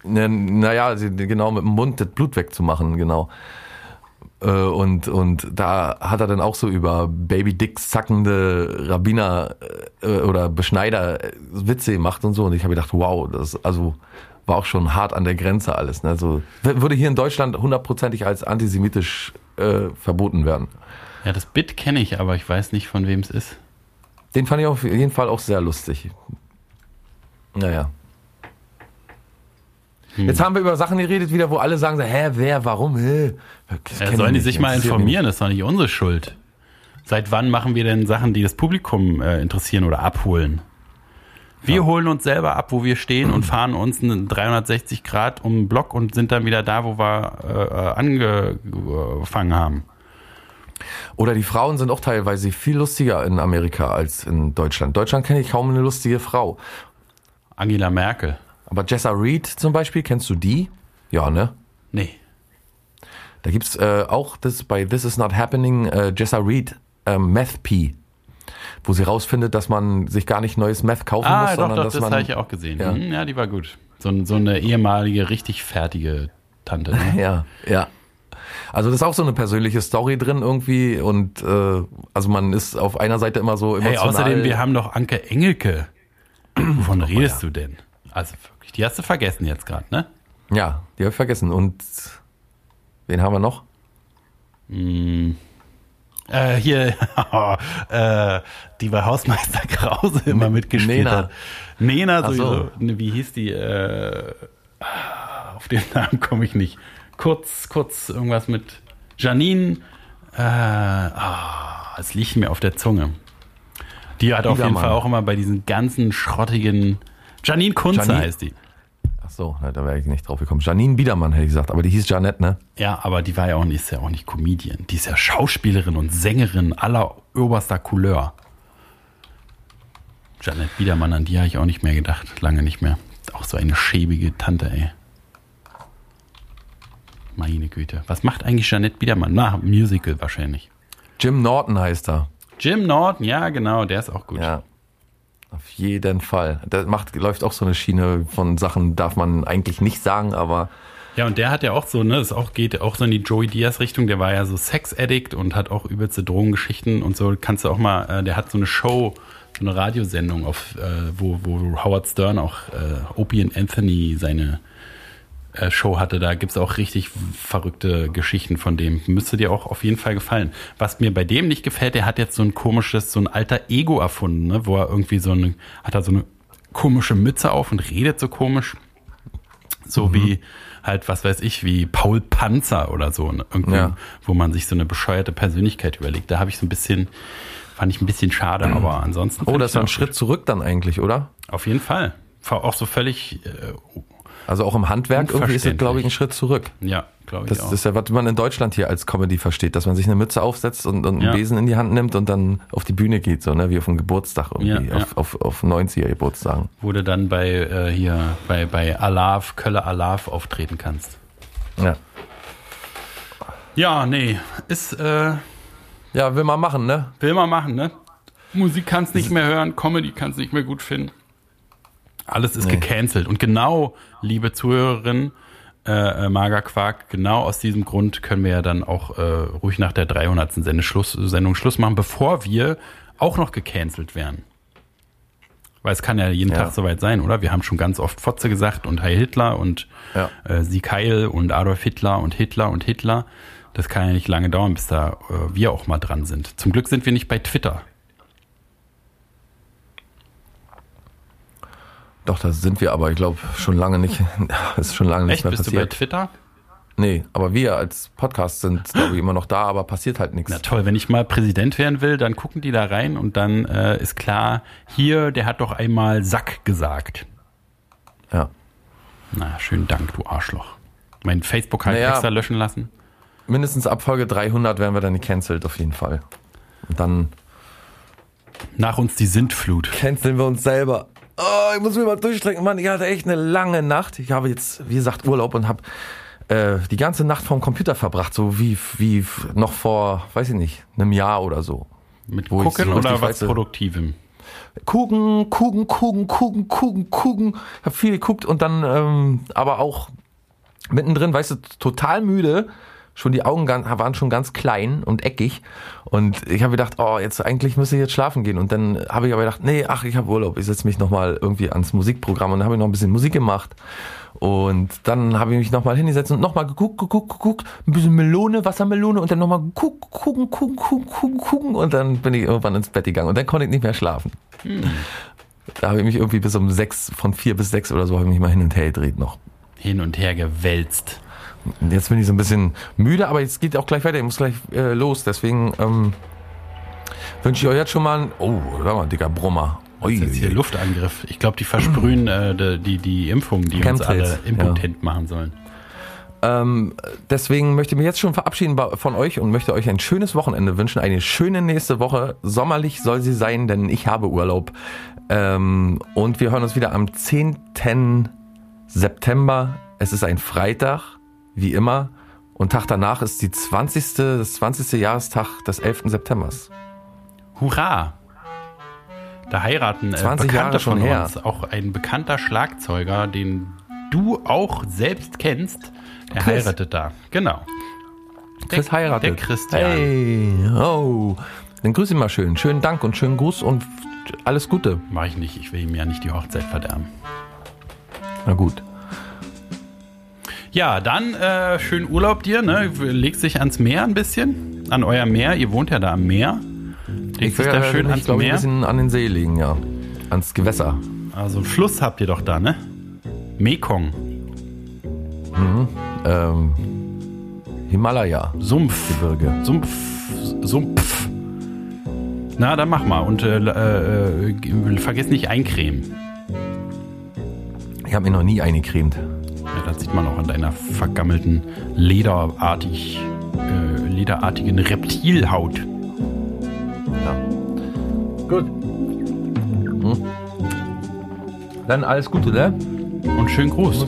[SPEAKER 1] ne, naja, genau mit dem Mund das Blut wegzumachen, genau. Äh, Und, und da hat er dann auch so über Baby Dicks zackende Rabbiner äh, oder Beschneider äh, Witze gemacht und so. Und ich habe gedacht, wow, das also war auch schon hart an der Grenze alles. Ne? So, w- würde hier in Deutschland hundertprozentig als antisemitisch äh, verboten werden.
[SPEAKER 2] Ja, das Bit kenne ich, aber ich weiß nicht, von wem es ist.
[SPEAKER 1] Den fand ich auf jeden Fall auch sehr lustig. Naja.
[SPEAKER 2] Hm.
[SPEAKER 1] Jetzt haben wir über Sachen geredet wieder, wo alle sagen, so, hä, wer, warum, hä?
[SPEAKER 2] Ja, sollen die
[SPEAKER 1] ich
[SPEAKER 2] sich
[SPEAKER 1] nicht,
[SPEAKER 2] mal informieren, das ist doch nicht unsere Schuld. Seit wann machen wir denn Sachen, die das Publikum äh, interessieren oder abholen? Wir holen uns selber ab, wo wir stehen und fahren uns einen 360 Grad um den Block und sind dann wieder da, wo wir äh, äh, angefangen haben.
[SPEAKER 1] Oder die Frauen sind auch teilweise viel lustiger in Amerika als in Deutschland. Deutschland kenne ich kaum eine lustige Frau.
[SPEAKER 2] Angela Merkel.
[SPEAKER 1] Aber Jessa Reed zum Beispiel, kennst du die? Ja, ne?
[SPEAKER 2] Nee.
[SPEAKER 1] Da gibt's äh, auch das bei This Is Not Happening, äh, Jessa Reed, ähm, Meth P, wo sie rausfindet, dass man sich gar nicht neues Meth kaufen
[SPEAKER 2] Ah,
[SPEAKER 1] muss,
[SPEAKER 2] doch,
[SPEAKER 1] sondern
[SPEAKER 2] doch,
[SPEAKER 1] dass
[SPEAKER 2] das
[SPEAKER 1] man
[SPEAKER 2] habe ich auch gesehen.
[SPEAKER 1] Ja.
[SPEAKER 2] Ja. ja, die war gut. So, so eine ehemalige, richtig fertige Tante. Ne?
[SPEAKER 1] Ja, ja. Also das ist auch so eine persönliche Story drin irgendwie und äh, also man ist auf einer Seite immer so
[SPEAKER 2] Hey,
[SPEAKER 1] emotional.
[SPEAKER 2] außerdem, wir haben doch Anke Engelke. Wovon redest du denn? Also wirklich, die hast du vergessen jetzt gerade, ne?
[SPEAKER 1] ja, die habe ich vergessen. Und wen haben wir noch?
[SPEAKER 2] Äh, hier, äh, die bei Hausmeister Krause immer mitgespielt
[SPEAKER 1] Nena.
[SPEAKER 2] hat. Nena
[SPEAKER 1] Ach so.
[SPEAKER 2] sowieso. Ne, Wie hieß die? Äh, auf den Namen komme ich nicht. Kurz, kurz irgendwas mit Janine. Äh, ah, es liegt mir auf der Zunge. Die hat auf jeden
[SPEAKER 1] Biedermann.
[SPEAKER 2] Fall auch immer bei diesen ganzen schrottigen. Janine Kunze
[SPEAKER 1] Janine-
[SPEAKER 2] heißt die.
[SPEAKER 1] Ach so, da wäre ich nicht drauf gekommen. Janine Biedermann hätte ich gesagt, aber die hieß Janette, ne?
[SPEAKER 2] Ja, aber die war ja auch nicht, ist ja auch nicht Comedian. Die ist ja Schauspielerin und Sängerin aller oberster Couleur. Janet Biedermann, an die habe ich auch nicht mehr gedacht. Lange nicht mehr. Auch so eine schäbige Tante, ey. Meine Güte. Was macht eigentlich Janet Biedermann? Na, Musical wahrscheinlich.
[SPEAKER 1] Jim Norton heißt er.
[SPEAKER 2] Jim Norton, ja, genau, der ist auch gut.
[SPEAKER 1] Ja. Auf jeden Fall. Da macht, läuft auch so eine Schiene von Sachen, darf man eigentlich nicht sagen, aber
[SPEAKER 2] Ja, und der hat ja auch so, ne, es auch geht auch so in die Joey Diaz Richtung, der war ja so Sex-Addict und hat auch übelste Drogengeschichten und so. Kannst du auch mal, äh, der hat so eine Show, so eine Radiosendung, auf, äh, wo, wo Howard Stern auch äh, Opie and Anthony seine Show hatte. Da gibt's auch richtig verrückte Geschichten von dem. Müsste dir auch auf jeden Fall gefallen. Was mir bei dem nicht gefällt, der hat jetzt so ein komisches, so ein alter Ego erfunden, ne, wo er irgendwie so eine, hat er so eine komische Mütze auf und redet so komisch. So wie halt, was weiß ich, wie Paul Panzer oder so. Ne? Irgendwie,
[SPEAKER 1] Ja.
[SPEAKER 2] wo man sich so eine bescheuerte Persönlichkeit überlegt. Da habe ich so ein bisschen, fand ich ein bisschen schade, aber ansonsten.
[SPEAKER 1] oh, das ist ein Schritt zurück dann eigentlich, oder?
[SPEAKER 2] gut. Auf jeden Fall. War Auch so völlig, äh,
[SPEAKER 1] Also auch im Handwerk irgendwie ist es, glaube ich, ein Schritt zurück.
[SPEAKER 2] ja, glaube ich
[SPEAKER 1] Das,
[SPEAKER 2] auch.
[SPEAKER 1] das ist ja, was man in Deutschland hier als Comedy versteht, dass man sich eine Mütze aufsetzt und, und
[SPEAKER 2] Ja.
[SPEAKER 1] einen Besen in die Hand nimmt und dann auf die Bühne geht, so, ne, wie auf einen Geburtstag irgendwie,
[SPEAKER 2] Ja, ja.
[SPEAKER 1] auf, auf, auf 90er Geburtstagen.
[SPEAKER 2] Wo du dann bei, äh, hier, bei, bei Alav, Kölle Alav auftreten kannst.
[SPEAKER 1] Ja.
[SPEAKER 2] Ja, nee, ist, äh,
[SPEAKER 1] Ja, will man machen, ne?
[SPEAKER 2] Will man machen, ne? Musik kannst nicht mehr hören, Comedy kannst nicht mehr gut finden. Alles ist
[SPEAKER 1] Nee.
[SPEAKER 2] gecancelt. Und genau, liebe Zuhörerin, äh, äh, Mager Quark, genau aus diesem Grund können wir ja dann auch äh, ruhig nach der 300. Sende Schluss, Sendung Schluss machen, bevor wir auch noch gecancelt werden. Weil es kann ja jeden
[SPEAKER 1] Ja.
[SPEAKER 2] Tag soweit sein, oder? Wir haben schon ganz oft Fotze gesagt und Heil Hitler und
[SPEAKER 1] Ja.
[SPEAKER 2] äh, Sieg Heil und Adolf Hitler und Hitler und Hitler. Das kann ja nicht lange dauern, bis da äh, wir auch mal dran sind. Zum Glück sind wir nicht bei Twitter.
[SPEAKER 1] Doch, da sind wir aber, ich glaube, schon lange nicht, ist schon lange nicht
[SPEAKER 2] Echt?
[SPEAKER 1] mehr
[SPEAKER 2] Bist du bei
[SPEAKER 1] passiert.
[SPEAKER 2] Twitter?
[SPEAKER 1] Nee, aber wir als Podcast sind, glaube ich, immer noch da, aber passiert halt nichts.
[SPEAKER 2] Na toll, wenn ich mal Präsident werden will, dann gucken die da rein und dann äh, ist klar, hier, der hat doch einmal Sack gesagt.
[SPEAKER 1] Ja.
[SPEAKER 2] Na, schönen Dank, du Arschloch. Mein Facebook halt
[SPEAKER 1] Naja.
[SPEAKER 2] extra löschen lassen.
[SPEAKER 1] Mindestens ab Folge 300 werden wir dann gecancelt, auf jeden Fall. Und dann,
[SPEAKER 2] Nach uns die Sintflut.
[SPEAKER 1] canceln wir uns selber. Oh, ich muss mich mal durchstrecken. Mann, ich hatte echt eine lange Nacht. Ich habe jetzt, wie gesagt, Urlaub und habe äh, die ganze Nacht vorm Computer verbracht, so wie, wie noch vor, weiß ich nicht, einem Jahr oder so.
[SPEAKER 2] Mit
[SPEAKER 1] Wo
[SPEAKER 2] Gucken
[SPEAKER 1] so
[SPEAKER 2] oder was
[SPEAKER 1] weiß,
[SPEAKER 2] Produktivem?
[SPEAKER 1] Kuchen, Kuchen, Kuchen, Kuchen, Kuchen, Kuchen. Hab viel geguckt und dann ähm, aber auch mittendrin, weißt du, total müde. Schon die Augen waren schon ganz klein und eckig. Und ich habe gedacht, oh, jetzt eigentlich müsste ich jetzt schlafen gehen. Und dann habe ich aber gedacht, nee, ach, ich habe Urlaub. Ich setze mich nochmal irgendwie ans Musikprogramm und dann habe ich noch ein bisschen Musik gemacht. Und dann habe ich mich nochmal hingesetzt und nochmal geguckt, geguckt, geguckt, ein bisschen Melone, Wassermelone und dann nochmal gucken, gucken, gucken, gucken, gucken und dann bin ich irgendwann ins Bett gegangen und dann konnte ich nicht mehr schlafen. Da habe ich mich irgendwie bis um sechs, von vier bis sechs oder so, habe ich mich mal hin und her gedreht noch.
[SPEAKER 2] Hin und her gewälzt.
[SPEAKER 1] Jetzt bin ich so ein bisschen müde, aber jetzt geht auch gleich weiter. Ich muss gleich äh, los. Deswegen ähm, wünsche ich euch jetzt schon mal ein. Oh, sag mal, dicker Brummer.
[SPEAKER 2] Das ist jetzt hier
[SPEAKER 1] Ui,
[SPEAKER 2] Luftangriff. Ich glaube, die versprühen äh, die, die, die Impfung, die uns
[SPEAKER 1] Chemtrails,
[SPEAKER 2] alle impotent machen sollen.
[SPEAKER 1] ähm, deswegen möchte ich mich jetzt schon verabschieden von euch und möchte euch ein schönes Wochenende wünschen. Eine schöne nächste Woche. Sommerlich soll sie sein, denn ich habe Urlaub. Ähm, und wir hören uns wieder am 10. September. Es ist ein Freitag, wie immer. Und Tag danach ist die 20. das 20. Jahrestag des 11. Septembers.
[SPEAKER 2] Hurra! Da heiraten äh,
[SPEAKER 1] 20
[SPEAKER 2] Bekannte
[SPEAKER 1] Jahre schon
[SPEAKER 2] von
[SPEAKER 1] her.
[SPEAKER 2] uns, auch ein bekannter Schlagzeuger, den du auch selbst kennst, der
[SPEAKER 1] Chris.
[SPEAKER 2] heiratet da. Genau.
[SPEAKER 1] Chris heiratet.
[SPEAKER 2] Der Christian.
[SPEAKER 1] Hey, oh. Dann grüß ihn mal schön. Schönen Dank und schönen Gruß und alles Gute.
[SPEAKER 2] Mach ich nicht, ich will ihm ja nicht die Hochzeit verderben.
[SPEAKER 1] Na gut.
[SPEAKER 2] Ja, dann äh, schönen Urlaub dir, ne? Legst dich ans Meer ein bisschen, an euer Meer. Ihr wohnt ja da am Meer. Legst dich da schön ans
[SPEAKER 1] glaub ich, ein
[SPEAKER 2] Meer.
[SPEAKER 1] bisschen an den See legen, ja. Ans Gewässer.
[SPEAKER 2] Also einen Fluss habt ihr doch da, ne? Mekong,
[SPEAKER 1] Ähm, Himalaya.
[SPEAKER 2] Sumpfgebirge, Sumpf, Sumpf. Na, dann mach mal und äh, äh, äh, vergiss nicht eincremen.
[SPEAKER 1] Ich habe mir noch nie eingecremt.
[SPEAKER 2] Das sieht man auch an deiner vergammelten lederartig, äh, lederartigen Reptilhaut.
[SPEAKER 1] Ja. Gut. Hm. Dann alles Gute, ne?
[SPEAKER 2] Und schönen Gruß.